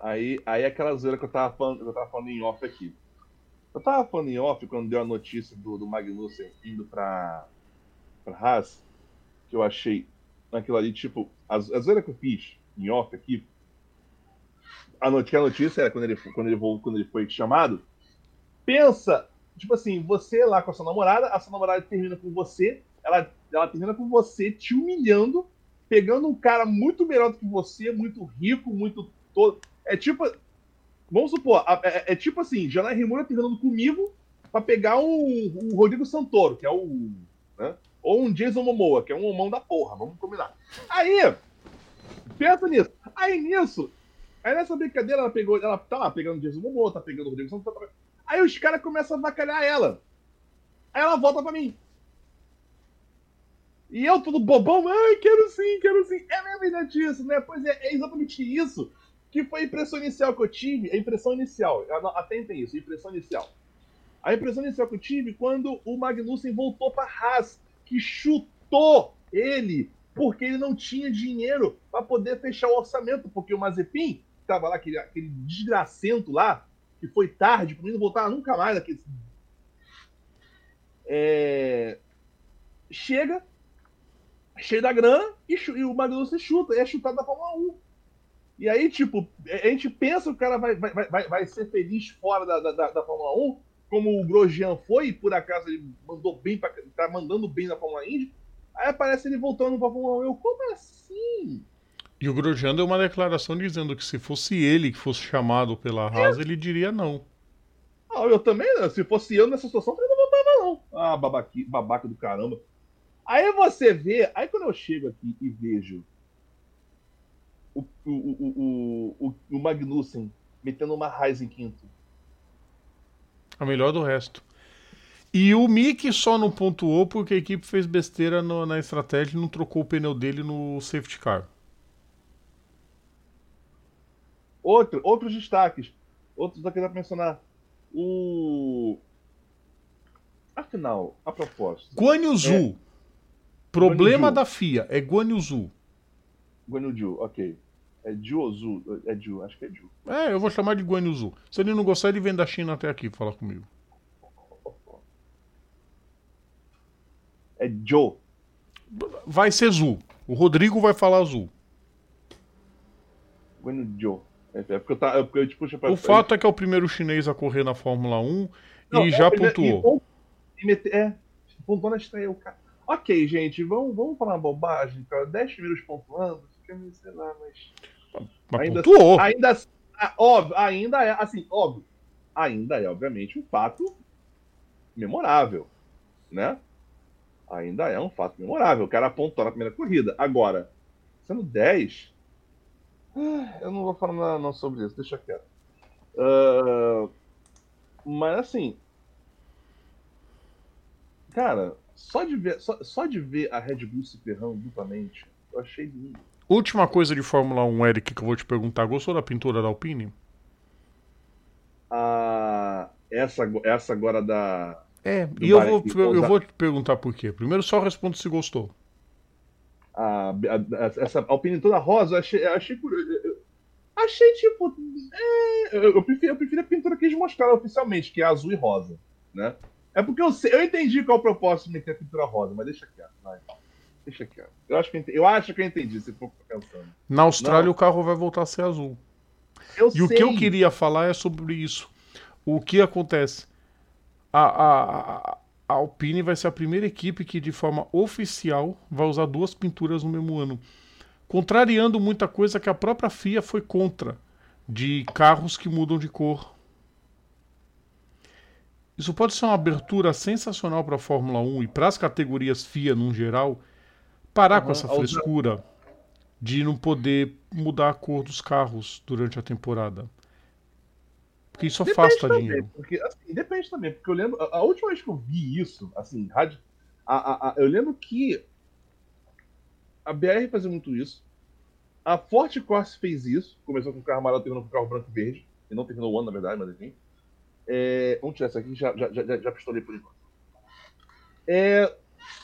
Aí, aí aquela zoeira que eu tava falando, eu tava falando em off aqui. Eu tava falando em off quando deu a notícia do, do Magnussen indo pra, pra Haas, que eu achei naquilo ali, tipo, a, a zoeira que eu fiz em off aqui, a notícia, a notícia era quando ele, quando, ele, quando ele foi chamado, pensa tipo assim, você lá com a sua namorada, a sua namorada termina com você, ela, ela termina com você te humilhando, pegando um cara muito melhor do que você, muito rico, muito todo. É tipo. Vamos supor, é, é, tipo assim, Janai Rimura terminando comigo para pegar um, Rodrigo Santoro, que é o. Né? Ou um Jason Momoa, que é um homão da porra, vamos combinar. Aí, pensa nisso. Aí nisso, aí nessa brincadeira ela pegou, ela tá lá pegando o Jason Momoa, tá pegando o Rodrigo Santoro, tá Aí os caras começam a vacalhar ela. Aí ela volta pra mim. E eu, todo bobão, ai, quero sim, quero sim. É verdade isso, né? Pois é, é exatamente isso que foi a impressão inicial que eu tive. A impressão inicial, atentem isso, a impressão inicial. A impressão inicial que eu tive quando o Magnussen voltou para Haas, que chutou ele, porque ele não tinha dinheiro para poder fechar o orçamento, porque o Mazepin, que tava lá, aquele, aquele desgracento lá, que foi tarde, para mim não voltar nunca mais aqui. É... Chega, cheio da grana, e, e o Magnussen chuta, e é chutado da Fórmula 1. E aí, tipo, a gente pensa que o cara vai, vai, vai, vai ser feliz fora da, da, da Fórmula 1, como o Grosjean foi, e por acaso ele mandou bem, pra, tá mandando bem na Fórmula Indy. Aí aparece ele voltando pra Fórmula 1. Eu, como assim? E o Grosjean deu uma declaração dizendo que se fosse ele que fosse chamado pela Haas, é. ele diria não. Ah, eu também, se fosse eu nessa situação, eu não votava não. Ah, babaqui, babaca do caramba. Aí você vê, aí quando eu chego aqui e vejo o, o, o, o, o Magnussen metendo uma Raiz em quinto. A melhor do resto. E o Mick só não pontuou porque a equipe fez besteira no, na estratégia e não trocou o pneu dele no safety car. Outro, outros destaques. Outros aqui dá pra mencionar. O. Afinal, a proposta. Guan Yu Zhu. É... Problema da FIA é Guan Yu Zhu. Guan Yu Zhu, ok. É Zhu? É Ju, acho que é Ju. É, eu vou chamar de Guan Yu Zhu. Se ele não gostar, ele vem da China até aqui falar comigo. É Joe. Vai ser Zhu. O Rodrigo vai falar. Guan Yu Zhu. É, é porque eu, tá, é porque eu, tipo, o fato é que é o primeiro chinês a correr na Fórmula 1 não, e é já pontuou. E, e meter, é, pontuou na estreia. O cara... Ok, gente, vamos, vamos falar uma bobagem, cara. 10 primeiros pontuando, sei lá, mas. Mas ainda, pontuou. Ainda, óbvio, ainda é, assim, óbvio, ainda é, obviamente, um fato memorável, né? Ainda é um fato memorável. O cara apontou na primeira corrida. Agora, sendo 10, ah, eu não vou falar nada não sobre isso, deixa quieto. Uh, mas assim, cara, só de ver, só, só de ver a Red Bull se ferrando duplamente, eu achei lindo. Última coisa de Fórmula 1, Eric, que eu vou te perguntar. Gostou da pintura da Alpine? Ah, essa, essa agora da. É, e eu vou, eu vou te perguntar por quê. Primeiro só respondo se gostou a, a, essa Alpine toda rosa, eu achei, eu achei curioso. Achei tipo. É, eu, prefiro, eu prefiro a pintura que eles mostraram oficialmente, que é azul e rosa. Né? É porque eu, sei, eu entendi qual é o propósito de meter a pintura rosa, mas deixa quieto. Vai. Deixa quieto. Eu acho que, eu acho que eu entendi, se for pensando. Na Austrália Não. o carro vai voltar a ser azul. Eu e sei. o que eu queria falar é sobre isso. O que acontece? A, a, a Alpine vai ser a primeira equipe que, de forma oficial, vai usar duas pinturas no mesmo ano. Contrariando muita coisa que a própria FIA foi contra, de carros que mudam de cor. Isso pode ser uma abertura sensacional para a Fórmula 1 e para as categorias FIA no geral, parar uhum, com essa frescura de não poder mudar a cor dos carros durante a temporada. Porque isso depende afasta também, dinheiro. Porque, assim, depende também, porque eu lembro. A, a, última vez que eu vi isso, assim, rádio, a, a, eu lembro que a BR fazia muito isso. A Forte Corse fez isso. Começou com o carro amarelo, terminou com o carro branco e verde. E não terminou o ano, na verdade, mas enfim. É, vamos tirar isso aqui, já, já, já, já pistolei por enquanto. É,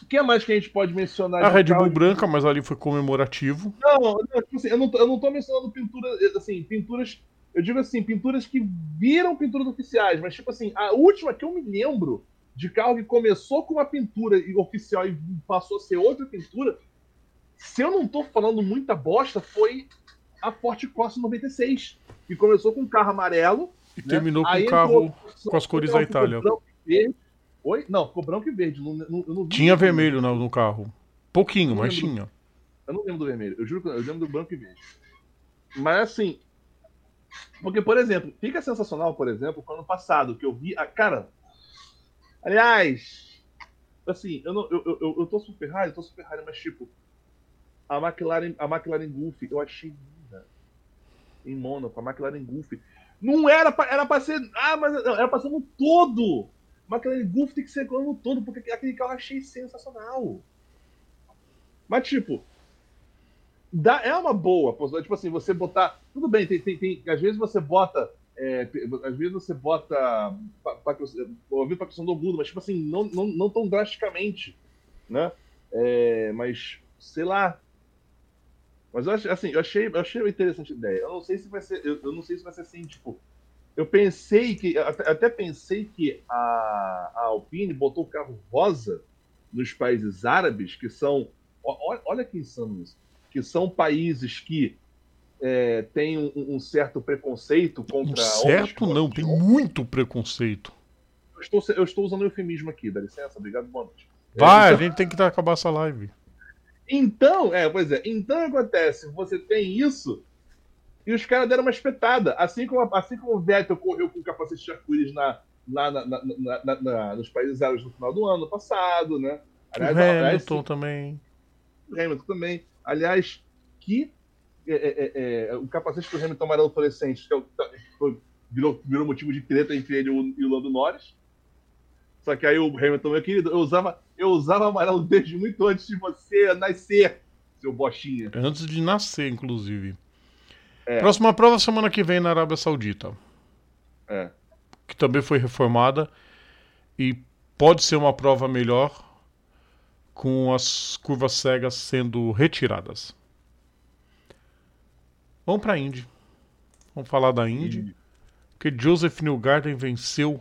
o que mais que a gente pode mencionar? A Red Bull de... branca, mas ali foi comemorativo. Não, não tipo assim, eu, não tô, eu não tô mencionando pintura, assim, pinturas eu digo assim, pinturas que viram pinturas oficiais, mas tipo assim, a última que eu me lembro de carro que começou com uma pintura oficial e passou a ser outra pintura, se eu não tô falando muita bosta, foi a Ford Corsa 96, que começou com um carro amarelo e né? terminou com o carro com as cores da Itália. Oi? Não, ficou branco e verde. Não, não, não tinha vermelho no, no, carro. Pouquinho, mas tinha. Eu não lembro do vermelho. Eu juro que eu lembro do branco e verde. Mas assim, porque, por exemplo, fica sensacional, por exemplo, o ano passado, que eu vi. A, cara. Aliás, assim, eu, não, eu, eu, eu tô super raro, tô super raro, mas tipo, a McLaren, a McLaren Golf, eu achei linda. Em Mônaco, a McLaren Golf. Não era pra, era pra ser. Ah, mas não, era pra ser no todo! McLaren Golf tem que ser no todo, porque aquele carro eu achei sensacional. Mas, tipo, dá, é uma boa. Tipo assim, você botar. Tudo bem, tem, tem, tem às vezes você bota. É, às vezes você bota. Ouvido para a questão do agudo, mas tipo assim, não, não, não tão drasticamente. Né? É, mas, sei lá. Mas assim, eu achei, eu achei uma interessante ideia. Eu não sei se vai ser. Eu, eu não sei se vai ser assim, tipo. Eu pensei que. Até, até pensei que a, a Alpine botou o carro rosa nos países árabes, que são. Olha, olha que insano isso que são países que é, têm um, um, certo preconceito contra. Um certo não, tem muito preconceito. Eu estou, eu estou usando eufemismo aqui, dá licença, obrigado, boa noite. Vai, é, a gente tem que acabar essa live. Então, é, pois é, então acontece, você tem isso e os caras deram uma espetada. Assim como, assim como o Vettel correu com o capacete de arco-íris na, na, na, na, nos países árabes no final do ano passado, né? Aliás, o Hamilton aliás, também. O Hamilton também. Aliás, que é, é, é, é o capacete do Hamilton amarelo fluorescente, que é tá, foi, virou, virou motivo de treta entre ele e o Lando Norris. Só que aí o Hamilton, meu querido, eu usava, eu usava amarelo desde muito antes de você nascer, seu bochinha. Antes de nascer, inclusive. É. Próxima prova semana que vem na Arábia Saudita. É. Que também foi reformada. E pode ser uma prova melhor com as curvas cegas sendo retiradas. Vamos para a Indy. Vamos falar da Indy. Porque Joseph Newgarden venceu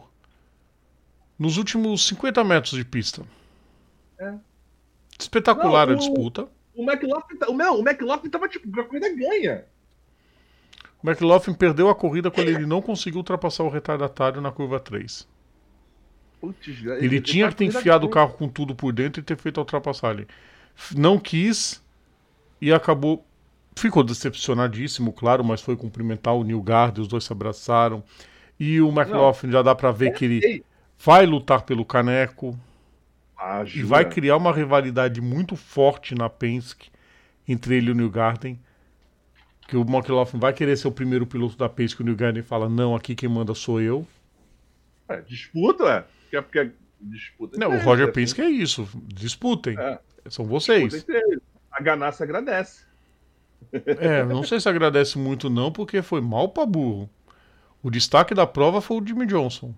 nos últimos 50 metros de pista. É. Espetacular não, o, a disputa. O McLaughlin, tá, o, não, o McLaughlin tava tipo, a corrida ganha. O McLaughlin perdeu a corrida quando ele não conseguiu ultrapassar o retardatário na curva 3. Putz, ele, ele tinha que ter enfiado o carro com tudo por dentro e ter feito a ultrapassagem. Não quis e acabou. Ficou decepcionadíssimo, claro, mas foi cumprimentar o Neil Gard, os dois se abraçaram. E o McLaughlin já dá para ver que ele vai lutar pelo caneco. Ah, e vai criar uma rivalidade muito forte na Penske entre ele e o New Garden. Que o McLaughlin vai querer ser o primeiro piloto da Penske. O New Garden fala: Não, aqui quem manda sou eu. É, disputa, é. Porque, porque disputa. Não, o Roger. Penske é isso. Disputem. É. São vocês. A ganância agradece. É, não sei se agradece muito, não, porque foi mal pra burro. O destaque da prova foi o Jimmy Johnson.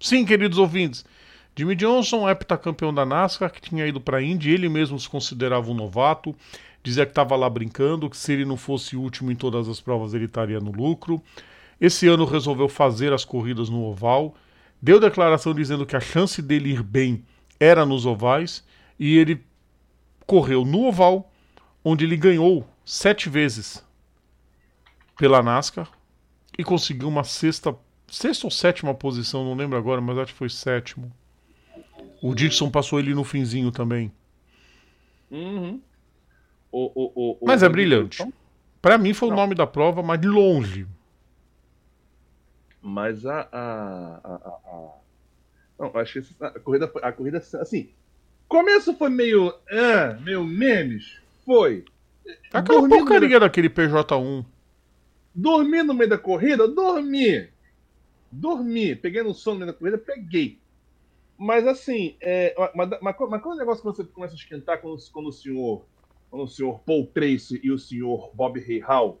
Sim, queridos ouvintes. Jimmy Johnson, heptacampeão da NASCAR, que tinha ido para a Indy, ele mesmo se considerava um novato, dizia que estava lá brincando, que se ele não fosse último em todas as provas ele estaria no lucro. Esse ano resolveu fazer as corridas no oval, deu declaração dizendo que a chance dele ir bem era nos ovais, e ele correu no oval, onde ele ganhou sete vezes pela NASCAR e conseguiu uma sexta sexta ou sétima posição, não lembro agora, mas acho que foi sétimo. O Dixon passou ele no finzinho também. Uhum. O, o, o, mas é brilhante. Para mim foi não. o nome da prova, mas de longe. Mas a. a, a, a... Não, acho que a corrida, a corrida. Assim. Começo foi meio. Ah, meio memes. Foi. Aquela porcaria daquele PJ1. Dormi no meio da corrida? Dormi. Dormi, peguei no sono na corrida, peguei. Mas assim, é, mas, mas, mas qual é o negócio que você começa a esquentar quando, quando, o senhor quando o senhor Paul Tracy e o senhor Bob Hall,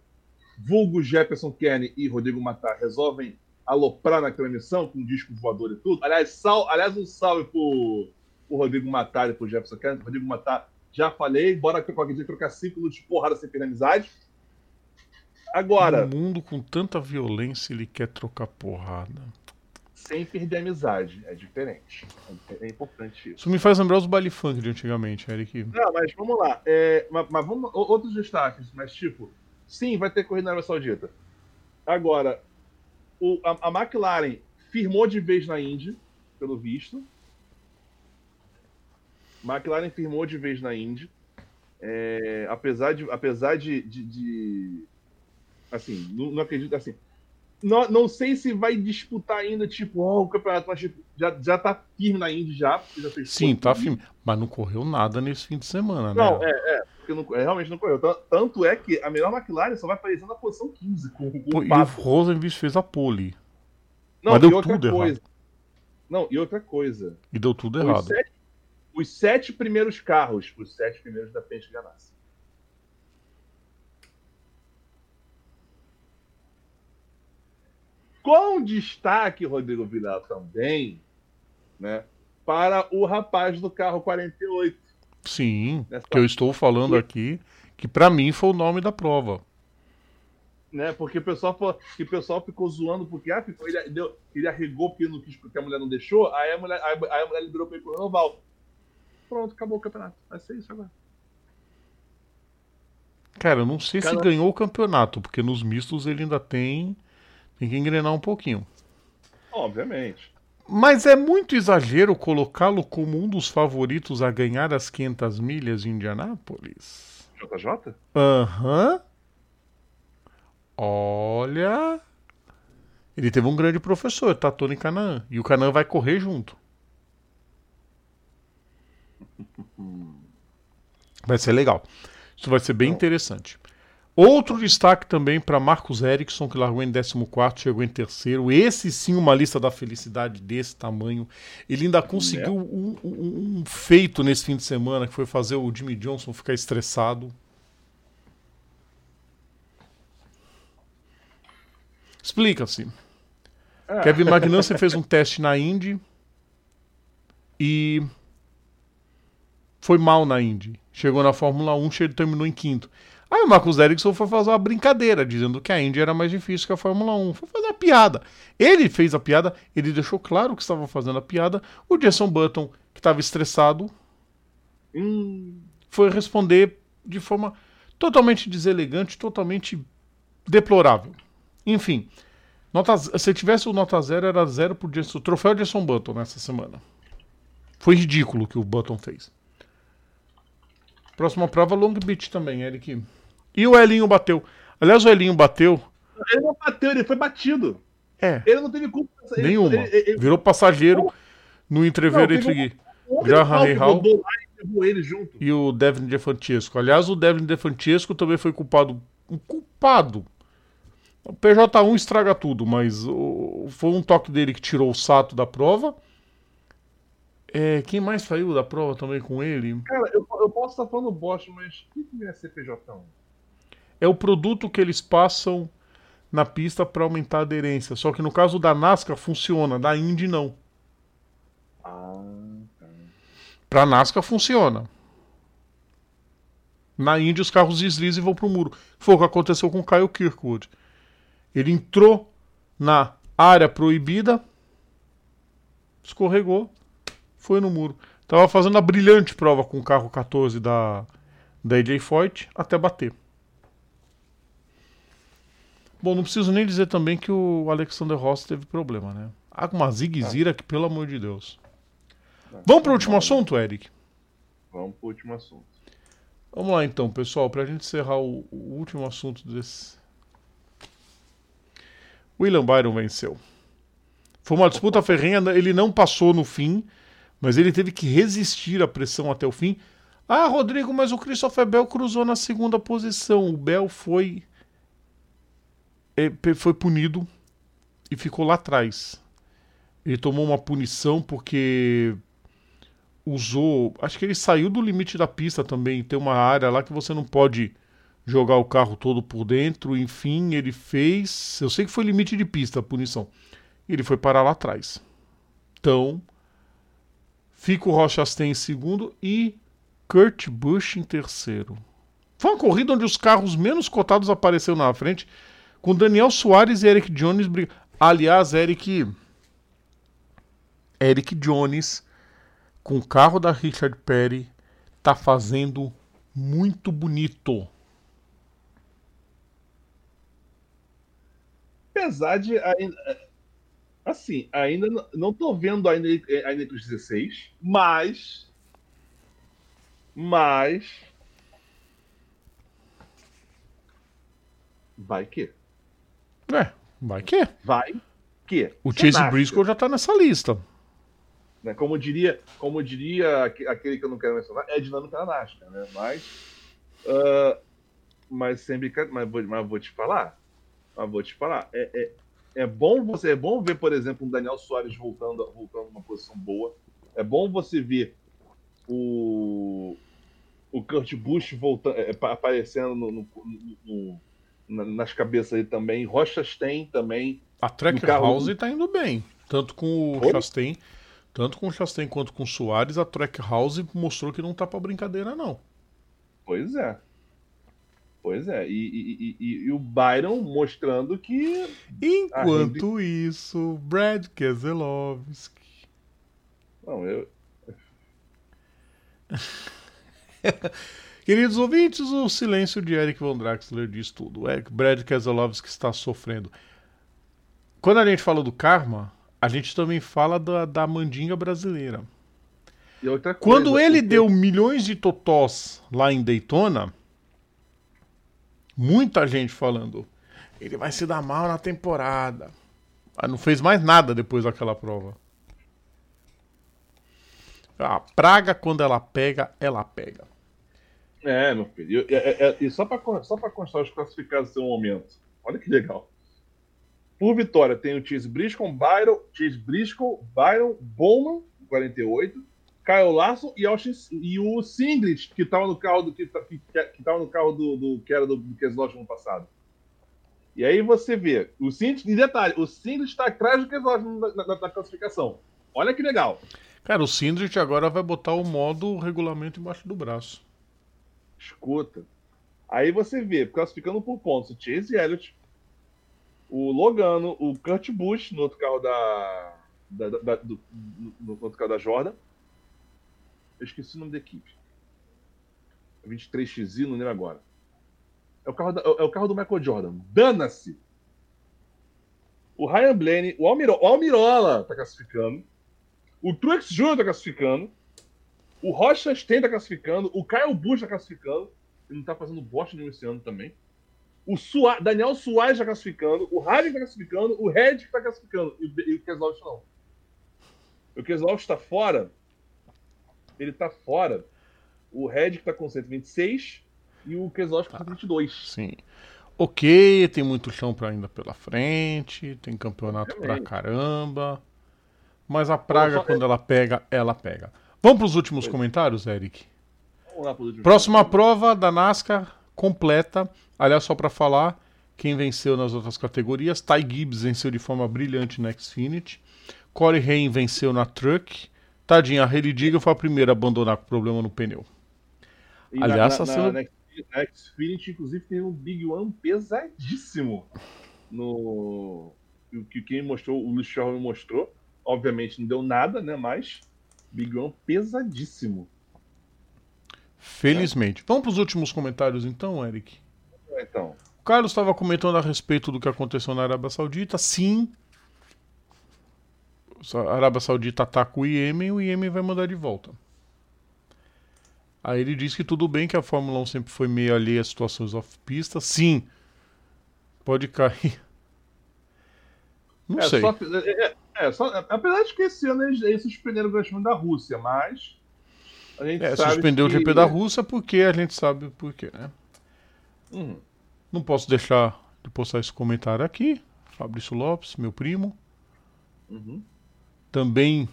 vulgo Jefferson Kennedy e Rodrigo Matar, resolvem aloprar naquela missão com um disco voador e tudo? Aliás, sal, aliás um salve pro, pro Rodrigo Matar e pro Jefferson Kennedy. Rodrigo Matar, já falei, bora qualquer dia trocar cinco de porrada sem perder amizade. Agora. No mundo com tanta violência, ele quer trocar porrada. Sem perder amizade. É diferente. É, é importante isso. Isso me faz lembrar os baile funk de antigamente, Eric. Não, mas vamos lá. É, mas, mas, vamos. Outros destaques, mas tipo. Sim, vai ter corrida na Arábia Saudita. Agora, o, a, a McLaren firmou de vez na Indy, pelo visto. McLaren firmou de vez na Indy. É, apesar de, apesar de, de, de Assim, não, não acredito assim. Não, não sei se vai disputar ainda, tipo, oh, o campeonato, mas tipo, já, já tá firme na Indy já. já Sim, tá firme. Mas não correu nada nesse fim de semana, não, né? Não, é, é. Porque não, é, realmente não correu. Tanto é que a melhor McLaren só vai aparecer na posição 15. Com, com Pô, o e o Rosenvich fez a pole. Não, mas deu tudo coisa. errado. Não, e outra coisa. E deu tudo os errado. Sete, os sete primeiros carros, os sete primeiros da Penske Ganassi. Com destaque, Rodrigo Vilar, também, né, para o rapaz do carro 48. Sim, Nessa... que eu estou falando aqui, que para mim foi o nome da prova. Né, porque o pessoal, que o pessoal ficou zoando porque ah, ficou, ele, deu, ele arregou porque, não quis, porque a mulher não deixou, aí a mulher, aí a mulher liberou para ele pro Renoval. Pronto, acabou o campeonato. Vai ser isso agora. Cara, eu não sei Cada... se ganhou o campeonato, porque nos mistos ele ainda tem tem que engrenar um pouquinho. Obviamente. Mas é muito exagero colocá-lo como um dos favoritos a ganhar as 500 milhas em Indianápolis. JJ? Aham. Uhum. Olha. Ele teve um grande professor, tá Tony Canaan. E o Canaan vai correr junto. *laughs* Vai ser legal. Isso vai ser bem Não. interessante. Outro destaque também para Marcos Ericsson, que largou em 14, chegou em terceiro. Esse sim, uma lista da felicidade desse tamanho. Ele ainda conseguiu um, um, um, feito nesse fim de semana, que foi fazer o Jimmy Johnson ficar estressado. Explica-se. Ah. Kevin Magnussen fez um teste na Indy e foi mal na Indy. Chegou na Fórmula 1, terminou em quinto. Aí o Marcos Ericsson foi fazer uma brincadeira, dizendo que a Indy era mais difícil que a Fórmula 1. Foi fazer uma piada. Ele fez a piada, ele deixou claro que estava fazendo a piada. O Jason Button, que estava estressado, hum. foi responder de forma totalmente deselegante, totalmente deplorável. Enfim, nota, se tivesse o nota zero, era zero por Jason, o troféu Jason Button nessa semana. Foi ridículo o que o Button fez. Próxima prova, Long Beach também, Eric. E o Elinho bateu. Aliás, o Elinho bateu. Ele não bateu, ele foi batido. É. Ele não teve culpa. Ele, Nenhuma. Ele, ele, Virou passageiro no entreveiro entre Graham Hall e o Devin DeFrancisco. Aliás, o Devin DeFrancisco também foi culpado. Um culpado. O PJ1 estraga tudo, mas o, foi um toque dele que tirou o Sato da prova. É, quem mais saiu da prova também com ele? Cara, eu, eu posso estar falando Bosch, mas o que é CPJ1? É o produto que eles passam na pista para aumentar a aderência. Só que no caso da NASCAR funciona, da Indy não. Ah, tá. Pra NASCAR funciona. Na Indy os carros deslizam e vão pro muro. Foi o que aconteceu com o Kyle Kirkwood. Ele entrou na área proibida, escorregou, foi no muro. Tava fazendo a brilhante prova com o carro 14 da, da AJ Foyt até bater. Bom, não preciso nem dizer também que o Alexander Ross teve problema, né? Ah, uma ziguezira que, pelo amor de Deus. Vamos para o último assunto, Eric? Vamos para o último assunto. Vamos lá então, pessoal, para a gente encerrar o, o, último assunto desse. William Byron venceu. Foi uma disputa ferrenha, ele não passou no fim, mas ele teve que resistir à pressão até o fim. Ah, Rodrigo, mas o Christopher Bell cruzou na segunda posição. O Bell foi foi punido e ficou lá atrás. Ele tomou uma punição porque usou. Acho que ele saiu do limite da pista também. Tem uma área lá que você não pode jogar o carro todo por dentro. Enfim, ele fez. Eu sei que foi limite de pista a punição. Ele foi parar lá atrás. Então, fica o Rochastain em segundo e Kurt Busch em terceiro. Foi uma corrida onde os carros menos cotados apareceram na frente com Daniel Soares e Eric Jones brigando. Aliás, Eric. Eric Jones, com o carro da Richard Perry, tá fazendo muito bonito. Apesar de. Assim, ainda não tô vendo ainda, ainda os 16, mas. Mas. Vai que. É, vai que. Vai que. O Chase nasce. Briscoe já tá nessa lista. Né? Como diria, como diria aquele que eu não quero mencionar, é dinâmica da NASCAR, né? Mas, uh, mas sempre, mas vou, mas vou te falar, mas vou te falar, é, é, é bom você, é bom ver, por exemplo, um Daniel Soares voltando, voltando numa posição boa. É bom você ver o o Kurt Busch voltando, é, aparecendo no, no, no nas cabeças aí também. Rochas tem também. A Track House está indo bem. Tanto com o Oi? Chastain, tanto com o Chastain quanto com o Soares, a Track House mostrou que não tá para brincadeira, não. Pois é. Pois é. E, e, e, e o Byron mostrando que. Enquanto isso, Brad Keselowski. Não, eu. *laughs* Queridos ouvintes, o silêncio de Eric Von Draxler diz tudo. É Brad Keselowski está sofrendo. Quando a gente fala do karma, a gente também fala da, da mandinga brasileira. Coisa, Quando ele porque... deu milhões de totós lá em Daytona, muita gente falando, ele vai se dar mal na temporada. Mas não fez mais nada depois daquela prova. A praga, quando ela pega, ela pega. É, meu filho. E, é, é, e só para só constar os classificados do seu momento. Olha que legal. Por vitória, tem o Chase Briscoe, Byron, Chase Briscoe, Byron, Bowman, 48, Kyle Larson e, Austin, e o Singlet, que estava no carro do que, que, que tava no carro do, do que era do, do no passado. E aí você vê, o Singlet, em detalhe, o Singlet está atrás do Keselowski na, na, na, classificação. Olha que legal. Cara, o Sindrit agora vai botar o modo regulamento embaixo do braço. Escuta. Aí você vê, classificando por pontos, o Chase Elliott, o Logano, o Kurt Busch no outro carro da. da, da do, no outro carro da Jordan. Eu esqueci o nome da equipe. 23XI, não lembro agora. É o carro, da, é o carro do Michael Jordan. Dana-se. O Ryan Blaney, o, Almiro, o Almirola tá classificando. O Truex Jr. tá classificando. O Rocha Stein tá classificando. O Kyle Busch tá classificando. Ele não tá fazendo bosta nenhum esse ano também. O Sua, Daniel Suárez tá classificando. O Harvey tá classificando. O Red tá classificando. E, e o Keselowski não. O Keselowski tá fora. Ele tá fora. O Red tá com 126 e o Keselowski com 122. Sim. Ok, tem muito chão pra ainda pela frente, tem campeonato pra caramba. Mas a praga, quando ela pega, ela pega. Vamos para os últimos Foi. comentários, Eric? Vamos lá para últimos Próxima prova da NASCAR completa. Aliás, só para falar, quem venceu nas outras categorias, Ty Gibbs venceu de forma brilhante na Xfinity. Corey Haim venceu na Truck. Tadinha, a Haley Diga foi a primeira a abandonar com problema no pneu. E Aliás, na, na, na, na Xfinity, inclusive, tem um Big One pesadíssimo. No... O que quem mostrou, o Luiz Charles mostrou. Obviamente não deu nada, né? Mas Big One pesadíssimo. Felizmente. É. Vamos para os últimos comentários então, Eric? Então. O Carlos estava comentando a respeito do que aconteceu na Arábia Saudita. Sim. A Arábia Saudita ataca o Iêmen e o Iêmen vai mandar de volta. Aí ele diz que tudo bem que a Fórmula 1 sempre foi meio alheia a situações off-pista. Sim. Pode cair. Não é, sei. Só, é, é é, só, apesar de que esse ano eles, eles suspenderam o Grande Prêmio da Rússia, mas. A gente é, suspendeu que... o GP da Rússia porque a gente sabe por quê, né? Uhum. Não posso deixar de postar esse comentário aqui. Fabrício Lopes, meu primo. Uhum. Também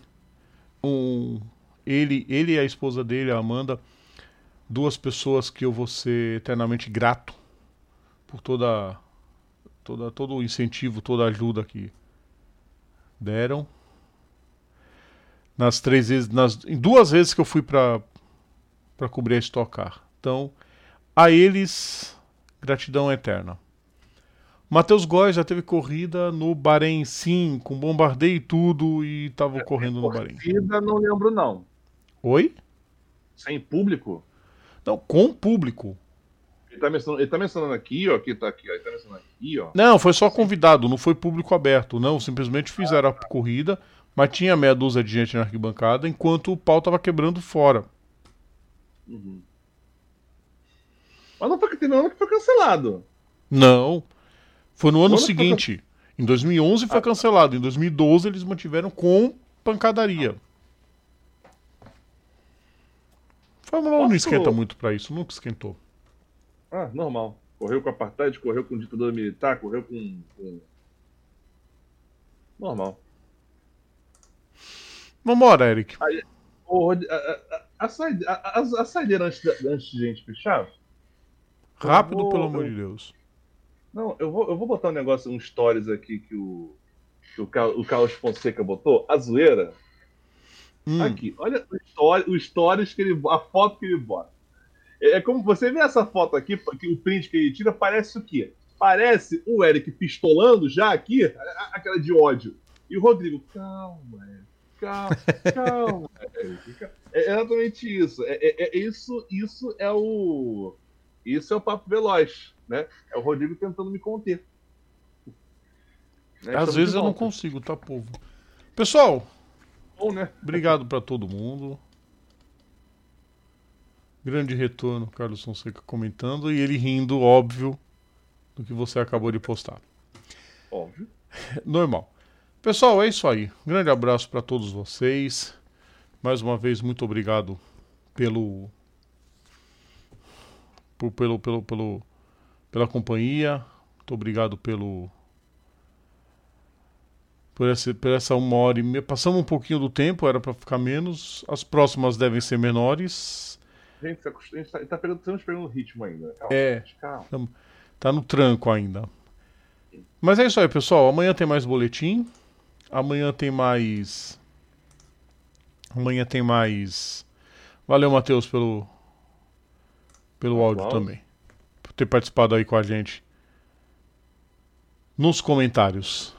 um, ele, ele e a esposa dele, a Amanda, duas pessoas que eu vou ser eternamente grato por toda, toda todo o incentivo, toda a ajuda que deram. Nas três vezes, nas, em duas vezes que eu fui para para cobrir a Stock Car. Então, a eles, gratidão eterna. Matheus Góes já teve corrida no Bahrein, sim, com bombardeio e tudo, e estava correndo no Bahrein. Corrida não lembro, não. Oi? Sem público? Não, com público. Ele tá mencionando, ele tá mencionando aqui, ó, que tá aqui, ó, ele tá mencionando aqui, ó. Não, foi só convidado, não foi público aberto, não, simplesmente fizeram a corrida, mas tinha meia dúzia de gente na arquibancada, enquanto o pau tava quebrando fora. Uhum. Mas não foi, teve ano que foi cancelado. Não, foi no ano seguinte. Em 2011 foi ah, cancelado, em 2012 eles mantiveram com pancadaria. Fórmula 1 não esquenta muito para isso, nunca esquentou. Ah, normal. Correu com apartheid, correu com ditadura militar, correu com. com... Normal. Vambora, Eric. Aí, a, a, a, saideira, a, a, saideira antes, de, antes de gente fechar. Rápido, vou, pelo amor de Deus. Não, eu vou, eu vou botar um negócio, um stories aqui que o, que o, o Carlos Fonseca botou. A zoeira. Hum. Aqui, olha o, story, o stories que ele. A foto que ele bota. É, é como você vê essa foto aqui, o print que ele tira, parece o quê? Parece o Eric pistolando já aqui, aquela de ódio. E o Rodrigo, calma, *laughs* Eric, calma, calma, Eric. É exatamente isso. É, é, é, isso. Isso é o. Isso é o papo veloz, né? É o Rodrigo tentando me conter. Né? Às vezes eu não consigo, tá, povo? Pessoal, Bom, né? obrigado para todo mundo. Grande retorno, Carlos Fonseca comentando e ele rindo, óbvio, do que você acabou de postar. Óbvio. *laughs* Normal. Pessoal, é isso aí. Um grande abraço para todos vocês. Mais uma vez, muito obrigado pelo, por, pelo, pelo, pelo, pela companhia. Muito obrigado pelo por essa, por essa uma hora e meia. Passamos um pouquinho do tempo, era para ficar menos. As próximas devem ser menores. Gente, a gente tá, tá pegando, estamos pegando o ritmo ainda. Calma, é. Calma. Tá no tranco ainda. Mas é isso aí, pessoal. Amanhã tem mais boletim. Amanhã tem mais. Amanhã tem mais. Valeu, Matheus, pelo. Pelo áudio também. Por ter participado aí com a gente. Nos comentários.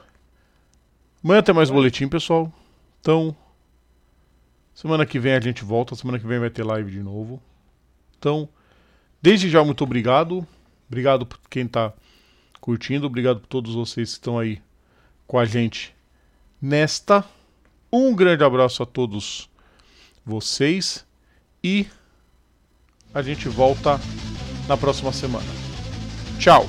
Amanhã tem mais boletim, pessoal. Então. Semana que vem a gente volta. Semana que vem vai ter live de novo. Então, desde já, muito obrigado. Obrigado por quem está curtindo, obrigado por todos vocês que estão aí com a gente nesta. Um grande abraço a todos vocês e a gente volta na próxima semana. Tchau!